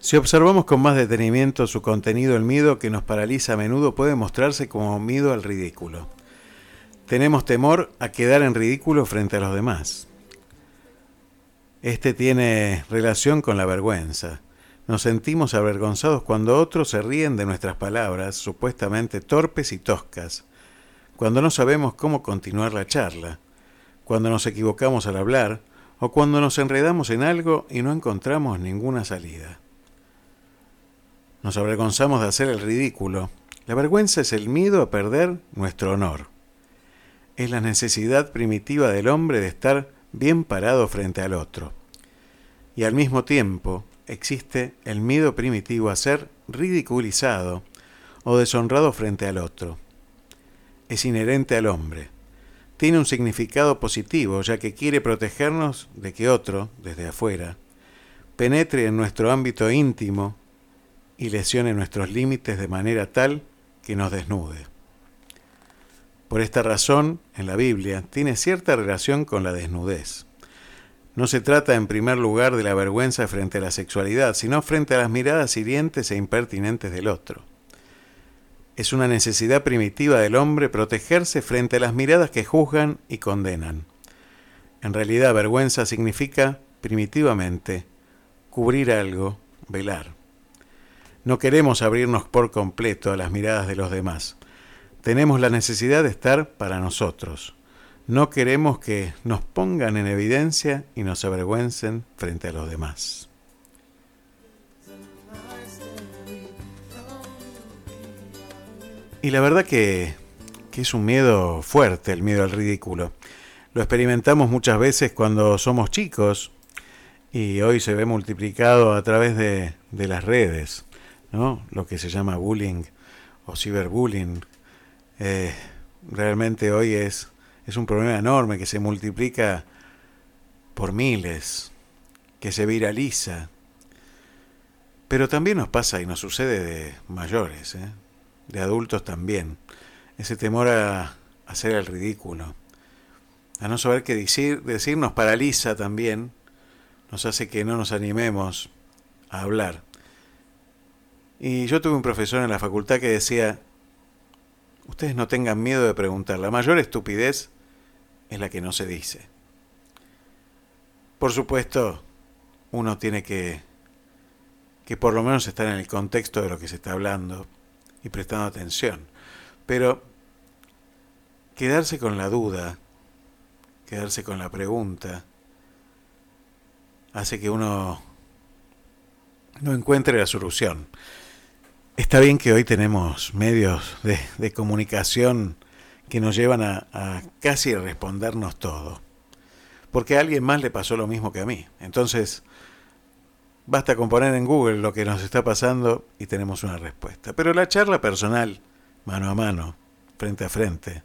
Si observamos con más detenimiento su contenido, el miedo que nos paraliza a menudo puede mostrarse como miedo al ridículo. Tenemos temor a quedar en ridículo frente a los demás. Este tiene relación con la vergüenza. Nos sentimos avergonzados cuando otros se ríen de nuestras palabras, supuestamente torpes y toscas, cuando no sabemos cómo continuar la charla, cuando nos equivocamos al hablar o cuando nos enredamos en algo y no encontramos ninguna salida. Nos avergonzamos de hacer el ridículo. La vergüenza es el miedo a perder nuestro honor. Es la necesidad primitiva del hombre de estar bien parado frente al otro. Y al mismo tiempo existe el miedo primitivo a ser ridiculizado o deshonrado frente al otro. Es inherente al hombre. Tiene un significado positivo ya que quiere protegernos de que otro, desde afuera, penetre en nuestro ámbito íntimo y lesione nuestros límites de manera tal que nos desnude. Por esta razón, en la Biblia, tiene cierta relación con la desnudez. No se trata en primer lugar de la vergüenza frente a la sexualidad, sino frente a las miradas hirientes e impertinentes del otro. Es una necesidad primitiva del hombre protegerse frente a las miradas que juzgan y condenan. En realidad, vergüenza significa, primitivamente, cubrir algo, velar. No queremos abrirnos por completo a las miradas de los demás. Tenemos la necesidad de estar para nosotros. No queremos que nos pongan en evidencia y nos avergüencen frente a los demás. Y la verdad que, que es un miedo fuerte, el miedo al ridículo. Lo experimentamos muchas veces cuando somos chicos y hoy se ve multiplicado a través de, de las redes, ¿no? Lo que se llama bullying o ciberbullying. Eh, realmente hoy es, es un problema enorme que se multiplica por miles, que se viraliza. Pero también nos pasa y nos sucede de mayores, ¿eh? de adultos también. Ese temor a hacer el ridículo, a no saber qué decir, decir nos paraliza también, nos hace que no nos animemos a hablar. Y yo tuve un profesor en la facultad que decía, ustedes no tengan miedo de preguntar, la mayor estupidez es la que no se dice. Por supuesto, uno tiene que, que por lo menos estar en el contexto de lo que se está hablando y prestando atención. Pero quedarse con la duda, quedarse con la pregunta, hace que uno no encuentre la solución. Está bien que hoy tenemos medios de, comunicación que nos llevan a, a casi respondernos todo. Porque a alguien más le pasó lo mismo que a mí. Entonces, basta con poner en Google lo que nos está pasando y tenemos una respuesta. Pero la charla personal, mano a mano, frente a frente,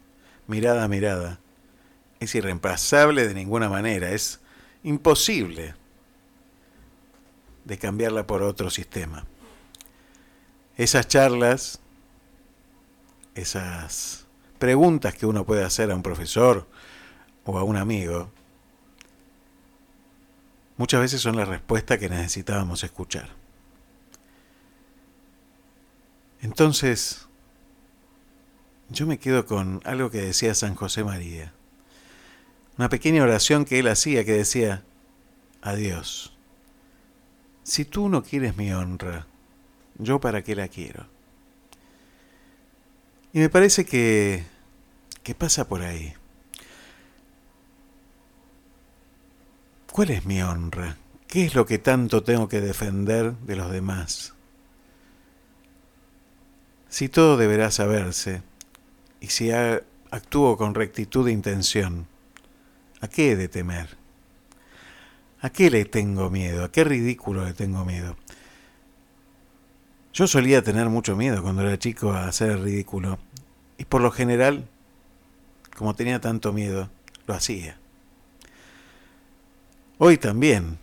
mirada a mirada, es irreemplazable de ninguna manera. Es imposible de cambiarla por otro sistema. Esas charlas, esas preguntas que uno puede hacer a un profesor o a un amigo, muchas veces son la respuesta que necesitábamos escuchar. Entonces, yo me quedo con algo que decía San José María. Una pequeña oración que él hacía que decía, adiós. Si tú no quieres mi honra, yo para qué la quiero. Y me parece que, que pasa por ahí. ¿Cuál es mi honra? ¿Qué es lo que tanto tengo que defender de los demás? Si todo deberá saberse, y si actúo con rectitud de intención, ¿a qué he de temer? ¿A qué le tengo miedo? ¿A qué ridículo le tengo miedo? Yo solía tener mucho miedo cuando era chico a hacer el ridículo, y por lo general, como tenía tanto miedo, lo hacía. Hoy también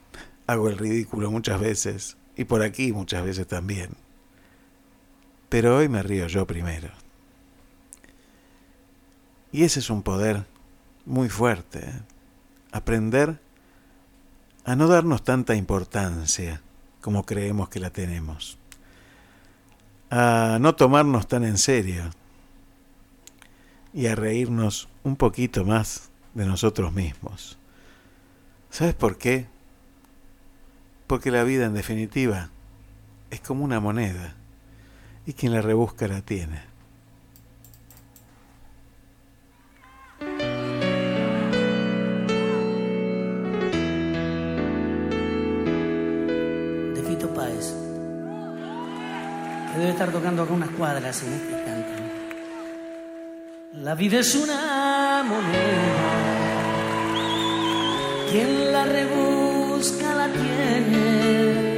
hago el ridículo muchas veces, y por aquí muchas veces también. Pero hoy me río yo primero. Y ese es un poder muy fuerte. ¿eh? Aprender a no darnos tanta importancia como creemos que la tenemos. A no tomarnos tan en serio. Y a reírnos un poquito más de nosotros mismos. ¿Sabes por qué? Porque la vida en definitiva es como una moneda y quien la rebusca la tiene. Debe estar tocando acá unas cuadras en este instante. La vida es una moneda. Quien la rebusca la tiene.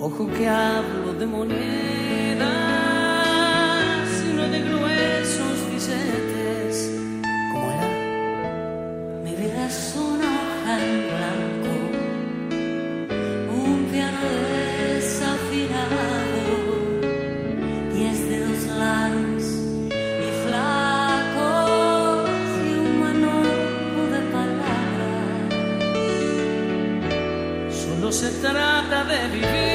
Ojo que hablo de monedas Solo se trata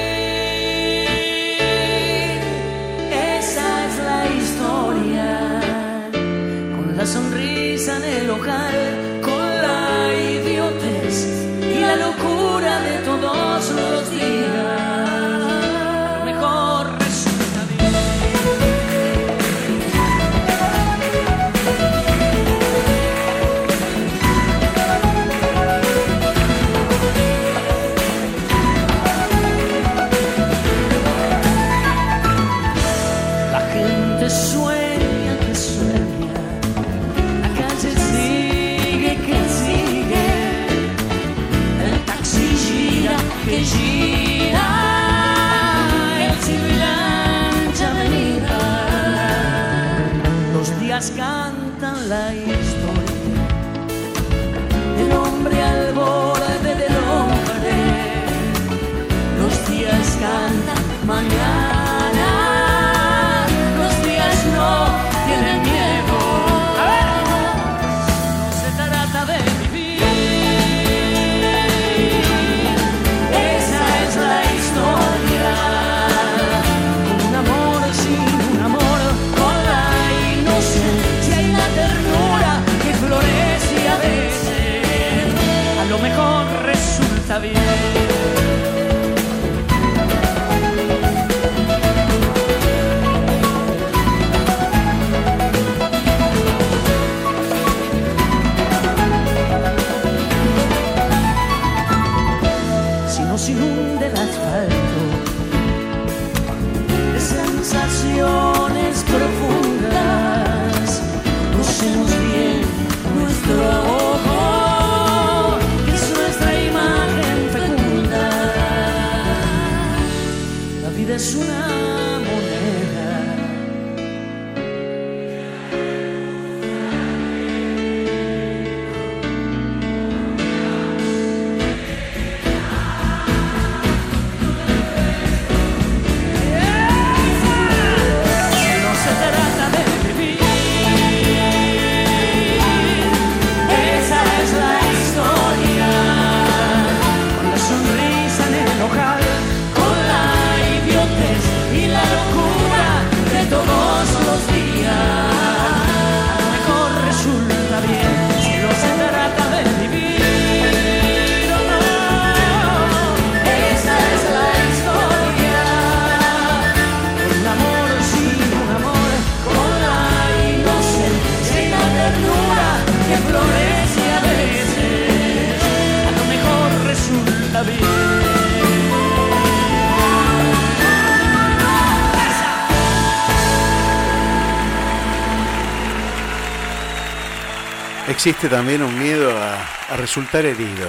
Existe también un miedo a, resultar herido,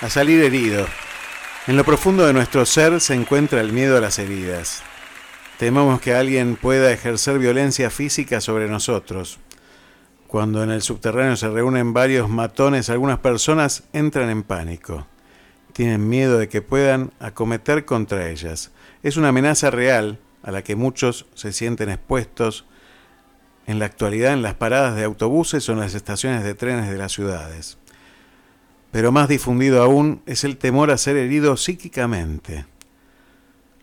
a salir herido. En lo profundo de nuestro ser se encuentra el miedo a las heridas. Tememos que alguien pueda ejercer violencia física sobre nosotros. Cuando en el subterráneo se reúnen varios matones, algunas personas entran en pánico. Tienen miedo de que puedan acometer contra ellas. Es una amenaza real a la que muchos se sienten expuestos en la actualidad en las paradas de autobuses o en las estaciones de trenes de las ciudades. Pero más difundido aún es el temor a ser herido psíquicamente.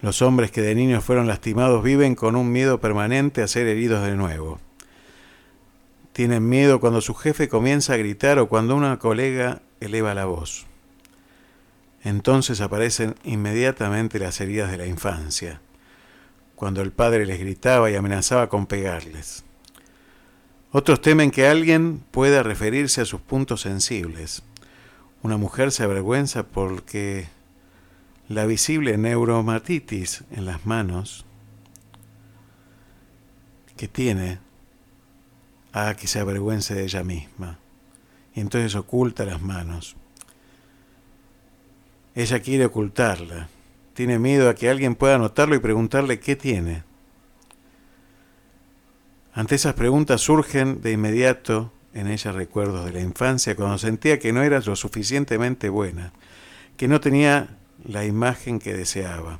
Los hombres que de niños fueron lastimados viven con un miedo permanente a ser heridos de nuevo. Tienen miedo cuando su jefe comienza a gritar o cuando una colega eleva la voz. Entonces aparecen inmediatamente las heridas de la infancia, cuando el padre les gritaba y amenazaba con pegarles. Otros temen que alguien pueda referirse a sus puntos sensibles. Una mujer se avergüenza porque la visible neuromatitis en las manos que tiene a que se avergüence de ella misma. Y entonces oculta las manos. Ella quiere ocultarla. Tiene miedo a que alguien pueda notarlo y preguntarle qué tiene. Ante esas preguntas surgen de inmediato en ella recuerdos de la infancia cuando sentía que no era lo suficientemente buena, que no tenía la imagen que deseaba.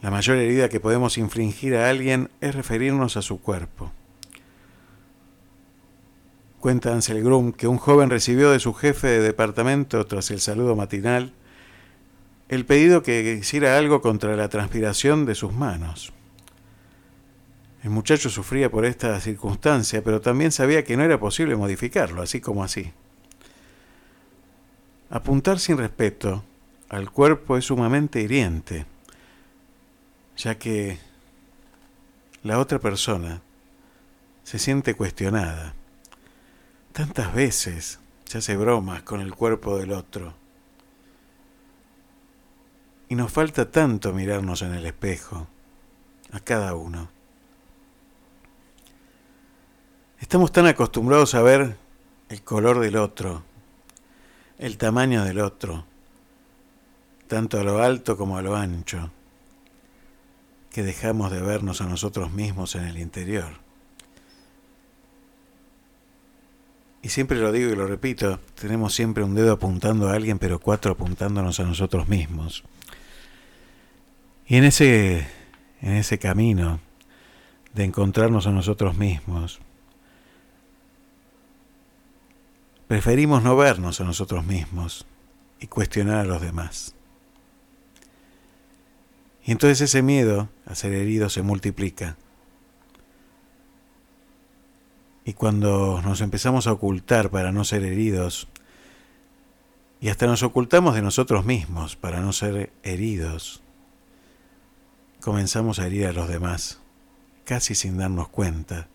La mayor herida que podemos infligir a alguien es referirnos a su cuerpo. Cuenta Ansel Grum que un joven recibió de su jefe de departamento, tras el saludo matinal, el pedido que hiciera algo contra la transpiración de sus manos. El muchacho sufría por esta circunstancia, pero también sabía que no era posible modificarlo, así como así. Apuntar sin respeto al cuerpo es sumamente hiriente, ya que la otra persona se siente cuestionada. Tantas veces se hace bromas con el cuerpo del otro. Y nos falta tanto mirarnos en el espejo, a cada uno. Estamos tan acostumbrados a ver el color del otro, el tamaño del otro, tanto a lo alto como a lo ancho, que dejamos de vernos a nosotros mismos en el interior. Y siempre lo digo y lo repito, tenemos siempre un dedo apuntando a alguien, pero cuatro apuntándonos a nosotros mismos. Y en ese, en ese camino de encontrarnos a nosotros mismos, preferimos no vernos a nosotros mismos y cuestionar a los demás. Y entonces ese miedo a ser herido se multiplica. Y cuando nos empezamos a ocultar para no ser heridos, y hasta nos ocultamos de nosotros mismos para no ser heridos, comenzamos a herir a los demás, casi sin darnos cuenta,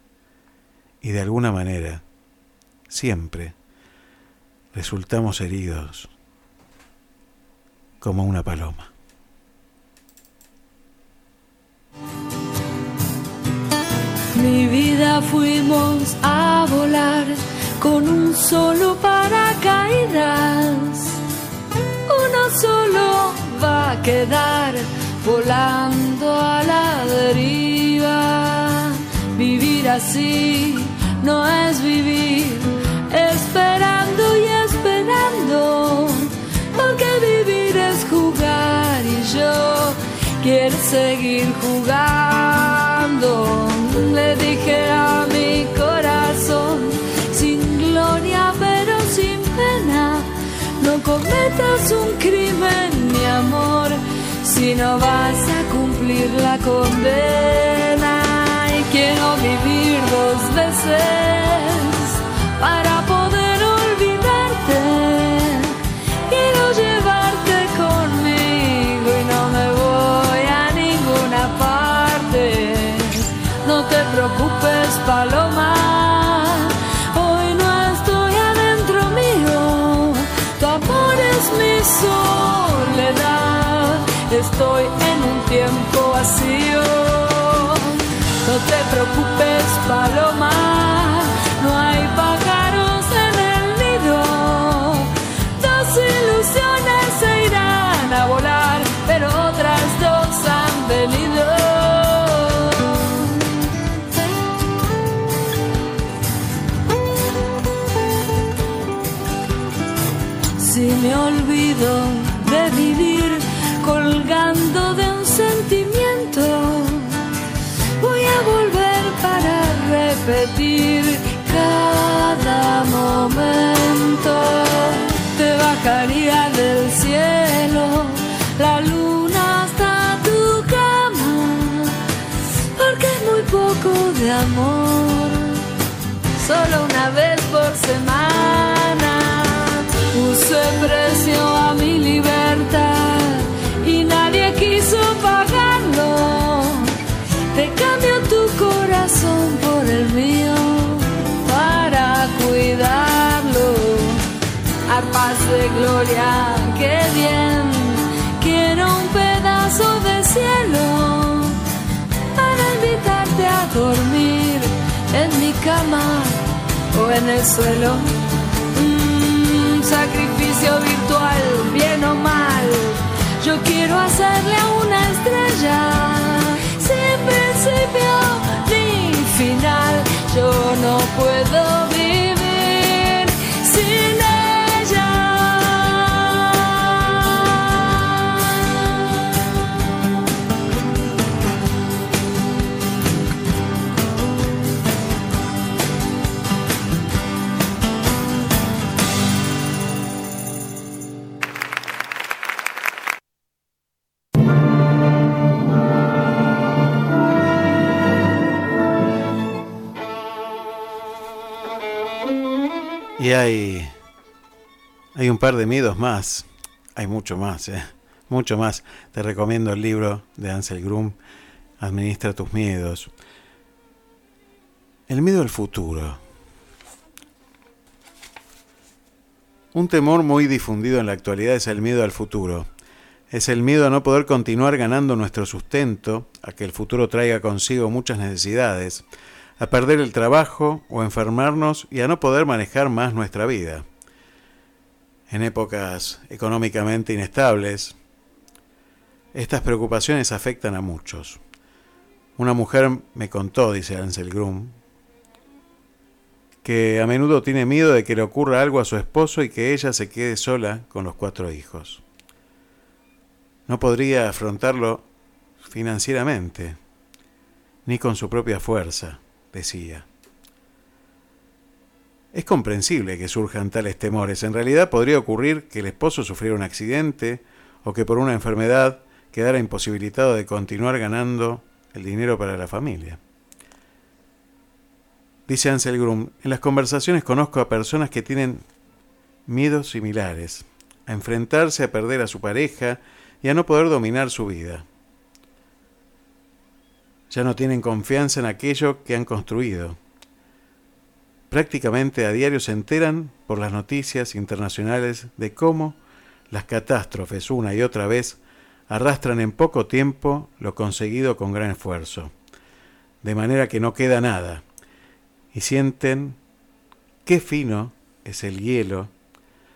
y de alguna manera, siempre, resultamos heridos como una paloma. Mi vida fuimos a con un solo paracaídas. Uno solo va a quedar volando a la deriva. Vivir así no es vivir, esperando porque vivir es jugar y yo quiero seguir jugando. Le dije a mi corazón, sin gloria pero sin pena, no cometas un crimen, mi amor, si no vas a cumplir la condena. Y quiero vivir dos veces Estoy en un tiempo vacío. No te preocupes, Paloma. No hay pájaros en el nido. Dos ilusiones se irán a volar, pero otras dos han venido. Si me olvido repetir cada momento. Te bajaría del cielo la luna hasta tu cama, porque es muy poco de amor, solo una vez por semana. Arpas de gloria, qué bien. Quiero un pedazo de cielo para invitarte a dormir en mi cama o en el suelo. Un sacrificio virtual, bien o mal. Yo quiero hacerle a una estrella sin principio ni final. Yo no puedo hay, un par de miedos más. Hay mucho más, ¿eh? Mucho más. Te recomiendo el libro de Ansel Grum, Administra tus miedos. El miedo al futuro. Un temor muy difundido en la actualidad es el miedo al futuro. Es el miedo a no poder continuar ganando nuestro sustento, a que el futuro traiga consigo muchas necesidades, a perder el trabajo o enfermarnos y a no poder manejar más nuestra vida. En épocas económicamente inestables, estas preocupaciones afectan a muchos. Una mujer me contó, dice Ansel Grum, que a menudo tiene miedo de que le ocurra algo a su esposo y que ella se quede sola con los cuatro hijos. No podría afrontarlo financieramente, ni con su propia fuerza, decía. Es comprensible que surjan tales temores. En realidad podría ocurrir que el esposo sufriera un accidente o que por una enfermedad quedara imposibilitado de continuar ganando el dinero para la familia. Dice Ansel Grum, en las conversaciones conozco a personas que tienen miedos similares, a enfrentarse a perder a su pareja y a no poder dominar su vida. Ya no tienen confianza en aquello que han construido. Prácticamente a diario se enteran por las noticias internacionales de cómo las catástrofes una y otra vez arrastran en poco tiempo lo conseguido con gran esfuerzo, de manera que no queda nada, y sienten qué fino es el hielo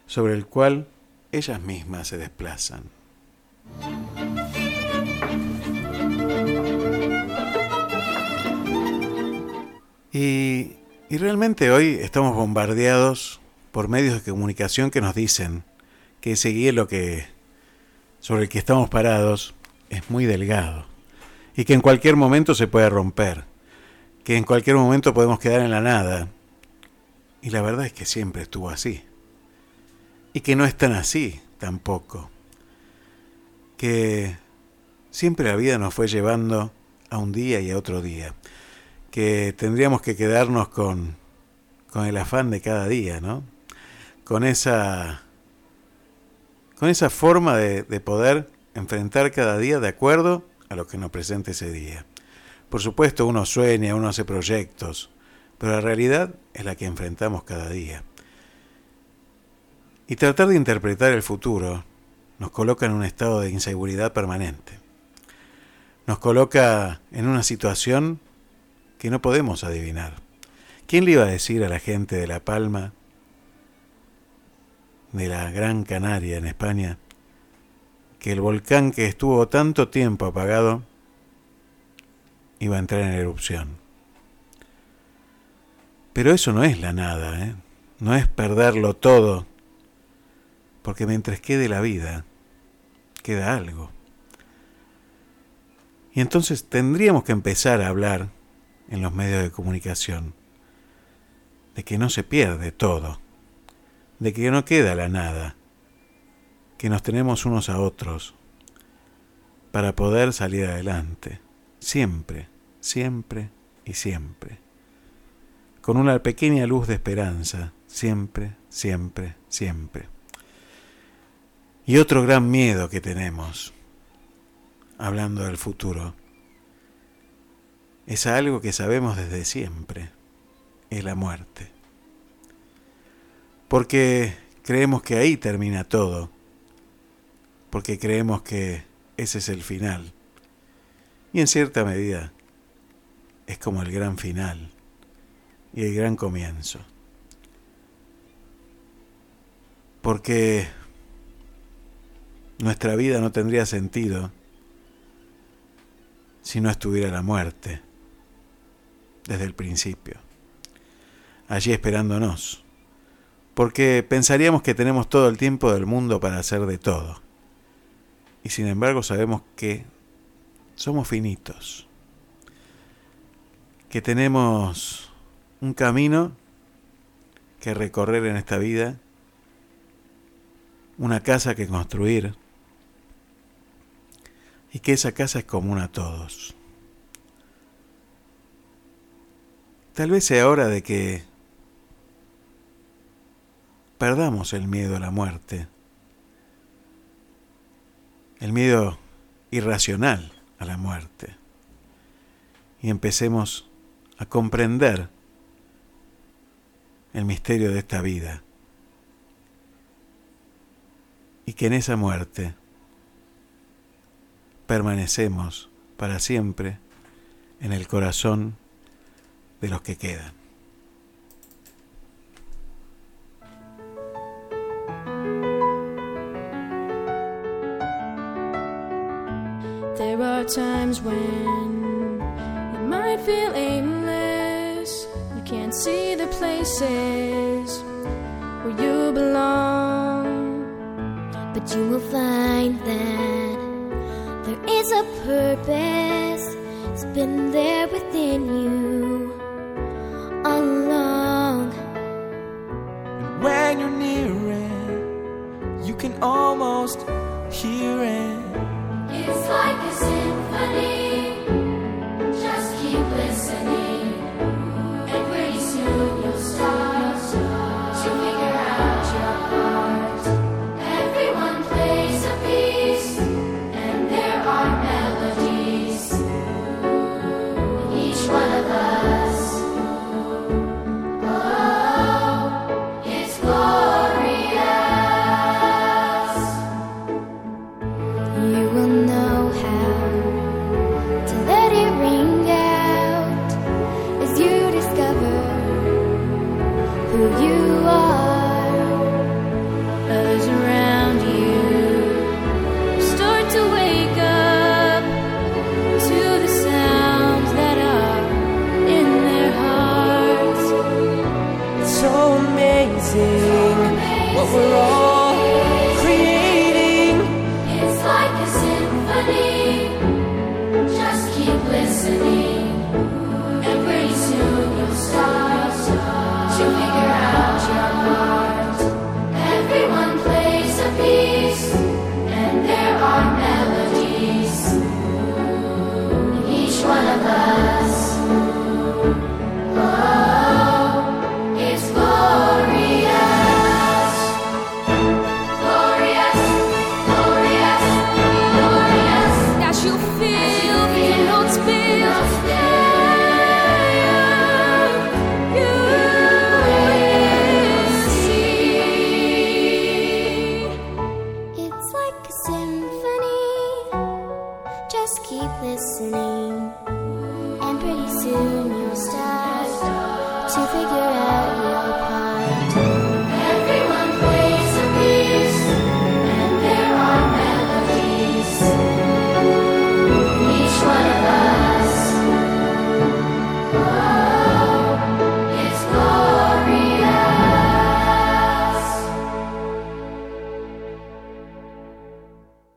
sobre el cual ellas mismas se desplazan. Y, y realmente hoy estamos bombardeados por medios de comunicación que nos dicen que ese hielo que, sobre el que estamos parados es muy delgado y que en cualquier momento se puede romper, que en cualquier momento podemos quedar en la nada. Y la verdad es que siempre estuvo así. Y que no es tan así tampoco. Que siempre la vida nos fue llevando a un día y a otro día. Que tendríamos que quedarnos con, con el afán de cada día, ¿no? Con esa, con esa forma de, de poder enfrentar cada día de acuerdo a lo que nos presenta ese día. Por supuesto, uno sueña, uno hace proyectos, pero la realidad es la que enfrentamos cada día. Y tratar de interpretar el futuro nos coloca en un estado de inseguridad permanente. Nos coloca en una situación que no podemos adivinar. ¿Quién le iba a decir a la gente de La Palma, de la Gran Canaria en España, que el volcán que estuvo tanto tiempo apagado iba a entrar en erupción. Pero eso no es la nada, ¿eh? no es perderlo todo, porque mientras quede la vida, queda algo. Y entonces tendríamos que empezar a hablar en los medios de comunicación de que no se pierde todo, de que no queda la nada, que nos tenemos unos a otros para poder salir adelante, siempre, siempre y siempre, con una pequeña luz de esperanza, siempre, siempre, siempre. Y otro gran miedo que tenemos, hablando del futuro, es algo que sabemos desde siempre, es la muerte. Porque creemos que ahí termina todo, porque creemos que ese es el final. Y en cierta medida es como el gran final y el gran comienzo. Porque nuestra vida no tendría sentido si no estuviera la muerte desde el principio, allí esperándonos, porque pensaríamos que tenemos todo el tiempo del mundo para hacer de todo, y sin embargo sabemos que somos finitos, que tenemos un camino que recorrer en esta vida, una casa que construir, y que esa casa es común a todos. Tal vez sea hora de que perdamos el miedo a la muerte, el miedo irracional a la muerte, y empecemos a comprender el misterio de esta vida, y que en esa muerte permanecemos para siempre en el corazón de los que quedan. There are times when it might feel aimless. You can't see the places where you belong. But you will find that there is a purpose. It's been there within you all along. When you're near it, you can almost hear it. It's like a symphony.